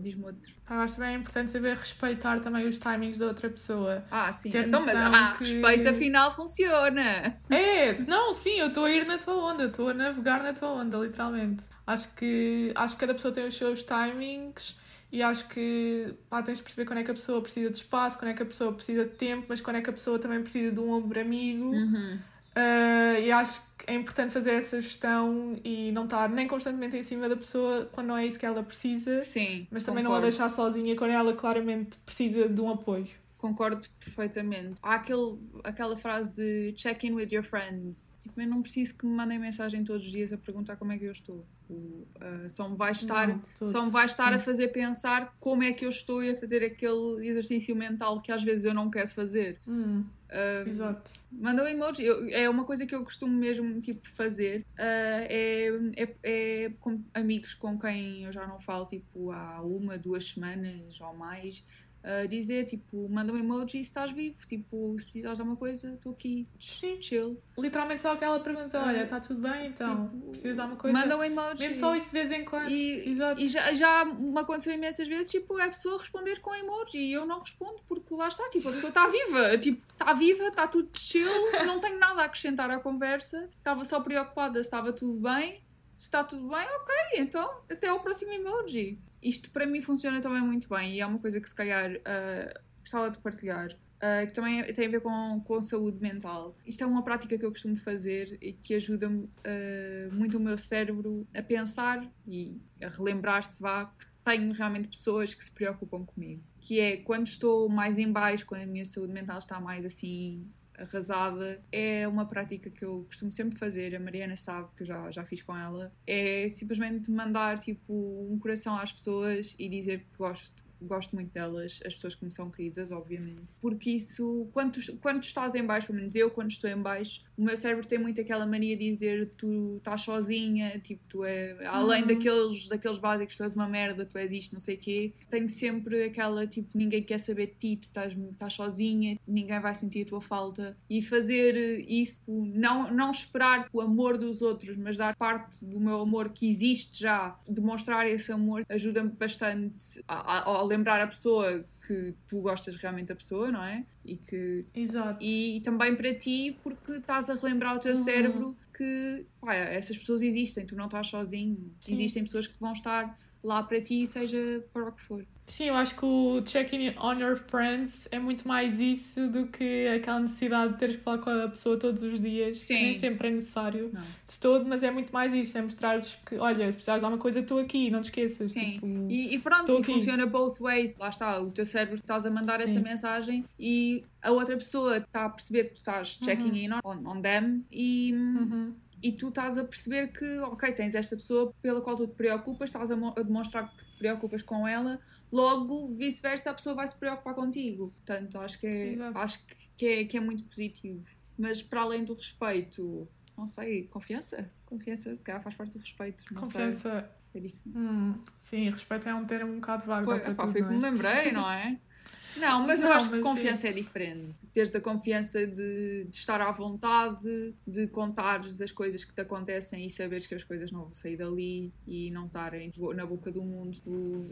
Speaker 2: diz-me outro.
Speaker 3: Eu acho também é importante saber respeitar também os timings da outra pessoa.
Speaker 2: Ah, sim,
Speaker 3: Ter
Speaker 2: então, mas ah,
Speaker 3: que-
Speaker 2: respeito afinal funciona.
Speaker 3: É, não, sim, eu estou a ir na tua onda, estou a navegar na tua onda, literalmente. Acho que, acho que cada pessoa tem os seus timings e acho que pá, tens de perceber quando é que a pessoa precisa de espaço, quando é que a pessoa precisa de tempo, mas quando é que a pessoa também precisa de um ombro amigo.
Speaker 2: Uhum.
Speaker 3: Uh, e acho que é importante fazer essa gestão e não estar nem constantemente em cima da pessoa quando não é isso que ela precisa,
Speaker 2: Sim,
Speaker 3: mas também não a
Speaker 2: concordo.
Speaker 3: deixar sozinha quando ela claramente precisa de um apoio.
Speaker 2: Concordo perfeitamente. Há aquele, aquela frase de check in with your friends. Tipo, eu não preciso que me mandem mensagem todos os dias a perguntar como é que eu estou. O, ah, só me vai estar,
Speaker 3: Não,
Speaker 2: só me vai estar
Speaker 3: Sim.
Speaker 2: a fazer pensar como é que eu estou a fazer aquele exercício mental que às vezes eu não quero fazer.
Speaker 3: Hum,
Speaker 2: Ah,
Speaker 3: exato.
Speaker 2: Manda um emoji. Eu- é uma coisa que eu costumo mesmo tipo, fazer. Ah, é, é, é com amigos com quem eu já não falo tipo, há uma, duas semanas ou mais. Ah, dizer tipo, manda um emoji se estás vivo. Tipo, se precisares de alguma coisa, estou aqui.
Speaker 3: Sim.
Speaker 2: Chill.
Speaker 3: Literalmente só aquela pergunta:
Speaker 2: Ah,
Speaker 3: olha, está tudo bem então?
Speaker 2: tipo,
Speaker 3: Precisas de alguma coisa?
Speaker 2: Manda um emoji.
Speaker 3: Mesmo só isso de vez em quando.
Speaker 2: E,
Speaker 3: Exato.
Speaker 2: e já, já me aconteceu imensas vezes, tipo, é a pessoa responder com emoji e eu não respondo porque lá está, tipo, a pessoa está viva, tipo, está viva, está tudo chill, não tenho nada a acrescentar à conversa, estava só preocupada se estava tudo bem, se está tudo bem, ok, então até o próximo emoji. Isto para mim funciona também muito bem e é uma coisa que se calhar ah, gostava de partilhar. ah, que também tem a ver com, com saúde mental. Isto é uma prática que eu costumo fazer e que ajuda-me ah, muito o meu cérebro a pensar e a relembrar-se vá que tenho realmente pessoas que se preocupam comigo. Que é quando estou mais em baixo, quando a minha saúde mental está mais assim arrasada, é uma prática que eu costumo sempre fazer, a Mariana sabe que eu já, já fiz com ela, é simplesmente mandar tipo um coração às pessoas e dizer que gosto gosto muito delas, as pessoas que me são queridas, obviamente. Porque isso, quando tu, quando tu estás em baixo, pelo menos eu, quando estou em baixo, o meu cérebro tem muito aquela mania de dizer tu estás sozinha, tipo, tu é. Além
Speaker 3: Uhum.
Speaker 2: daqueles, daqueles básicos, tu és uma merda, tu és isto, não sei o quê. Tenho sempre aquela, tipo, ninguém quer saber de ti, tu estás, estás sozinha, ninguém vai sentir a tua falta. E fazer isso, não, não esperar o amor dos outros, mas dar parte do meu amor que existe já, demonstrar esse amor, ajuda-me bastante a, a- a lembrar a pessoa que tu gostas realmente da pessoa, não é? E que
Speaker 3: Exato.
Speaker 2: e também para ti, porque estás a relembrar ao teu
Speaker 3: Uhum.
Speaker 2: cérebro que pá, essas pessoas existem, tu não estás sozinho.
Speaker 3: Sim.
Speaker 2: Existem pessoas que vão estar lá para ti, seja para o que for.
Speaker 3: Sim, eu acho que o check-in on your friends é muito mais isso do que aquela necessidade de teres que falar com a pessoa todos os dias. que
Speaker 2: Sim.
Speaker 3: nem sempre é necessário
Speaker 2: Não.
Speaker 3: de todo, mas é muito mais isso. É mostrar-lhes que, olha, se precisares de alguma coisa, estou aqui, não te esqueças.
Speaker 2: Sim.
Speaker 3: Tipo,
Speaker 2: E, e pronto, e funciona both ways. Lá está, o teu cérebro estás a mandar
Speaker 3: Sim.
Speaker 2: essa mensagem e a outra pessoa está a perceber que tu estás checking in on, on them e,
Speaker 3: uhum.
Speaker 2: E tu estás a perceber que, ok, tens esta pessoa pela qual tu te preocupas, estás a, a demonstrar que te preocupas com ela, logo, vice-versa, a pessoa vai se preocupar contigo. Portanto, acho que é,
Speaker 3: Exato.
Speaker 2: acho que- é, que é muito positivo. Mas para além do respeito, não sei, confiança? Confiança, se calhar faz parte do respeito. Não
Speaker 3: Confiança.
Speaker 2: sei. É.
Speaker 3: Hum, sim, respeito é um termo um bocado vago.
Speaker 2: Foi,
Speaker 3: para
Speaker 2: epá,
Speaker 3: tudo,
Speaker 2: foi que
Speaker 3: não
Speaker 2: me
Speaker 3: é?
Speaker 2: lembrei, não é? Não, mas eu
Speaker 3: Não,
Speaker 2: acho que
Speaker 3: mas
Speaker 2: confiança é diferente. Teres a confiança de, de estar à vontade, de contares as coisas que te acontecem e saberes que as coisas não vão sair dali e não estarem na boca do mundo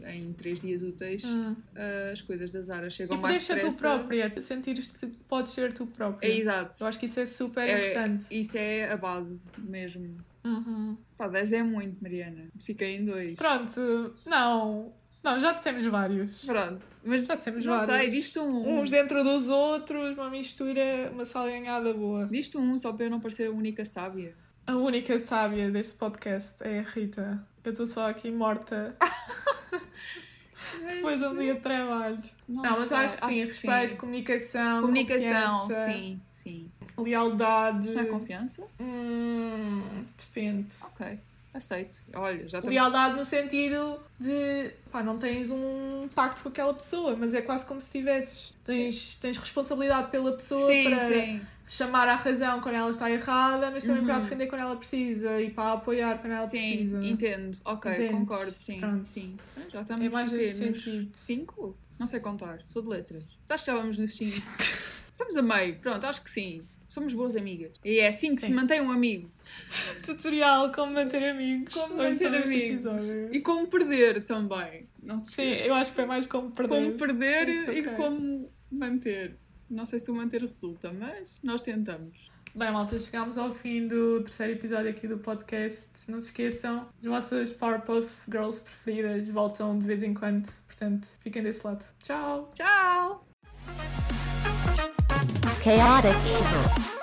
Speaker 2: em três dias úteis.
Speaker 3: Hum.
Speaker 2: As coisas da Zara chegam
Speaker 3: E
Speaker 2: mais
Speaker 3: ser tu
Speaker 2: depressa.
Speaker 3: própria, sentires que podes ser tu própria.
Speaker 2: É exato.
Speaker 3: Eu acho que isso é super
Speaker 2: É-
Speaker 3: importante.
Speaker 2: Isso é a base mesmo.
Speaker 3: Uhum.
Speaker 2: Pá, 10 é muito, Mariana. Fiquei em dois.
Speaker 3: Pronto, não. Não, já dissemos vários.
Speaker 2: Pronto. Mas
Speaker 3: Já dissemos
Speaker 2: não
Speaker 3: vários.
Speaker 2: sei, diz-te um.
Speaker 3: Uns dentro dos outros, uma mistura, uma salganhada boa.
Speaker 2: Diz-te um só para eu não parecer a única sábia.
Speaker 3: A única sábia deste podcast é a Rita. Eu estou só aqui morta depois de um dia de trabalho. Não, mas eu
Speaker 2: sei,
Speaker 3: acho que sim, respeito,
Speaker 2: sim.
Speaker 3: comunicação,
Speaker 2: Comunicação,
Speaker 3: confiança,
Speaker 2: sim, sim.
Speaker 3: lealdade.
Speaker 2: Isto não é confiança?
Speaker 3: Hum, depende.
Speaker 2: Ok. Aceito. Olha, já estamos...
Speaker 3: Lealdade no sentido de pá, não tens um pacto com aquela pessoa, mas é quase como se tivesses. Tens, tens responsabilidade pela pessoa
Speaker 2: Sim,
Speaker 3: para
Speaker 2: sim.
Speaker 3: chamar à razão quando ela está errada, mas também para
Speaker 2: Uhum.
Speaker 3: defender quando ela precisa e para apoiar quando ela
Speaker 2: Sim,
Speaker 3: precisa.
Speaker 2: entendo. Ok,
Speaker 3: Entendes?
Speaker 2: concordo, sim.
Speaker 3: Pronto.
Speaker 2: sim. Ah, Já estamos
Speaker 3: É mais sentido.
Speaker 2: cinco? Não sei contar, sou de letras. Acho que já vamos nos cinco. estamos a meio, pronto, acho que sim. Somos boas amigas. E é assim que se
Speaker 3: Sim.
Speaker 2: mantém um amigo.
Speaker 3: Tutorial como manter amigos.
Speaker 2: Como manter amigos. E como perder também. Não se
Speaker 3: Sim, eu acho que foi mais como perder.
Speaker 2: Como perder
Speaker 3: It's
Speaker 2: e
Speaker 3: okay.
Speaker 2: como manter. Não sei se o manter resulta, mas nós tentamos.
Speaker 3: Bem, malta, chegámos ao fim do terceiro episódio aqui do podcast. Não se esqueçam, as vossas Powerpuff Girls preferidas voltam de vez em quando. Portanto, fiquem desse lado. Tchau!
Speaker 2: Tchau!
Speaker 1: Chaotic Evil.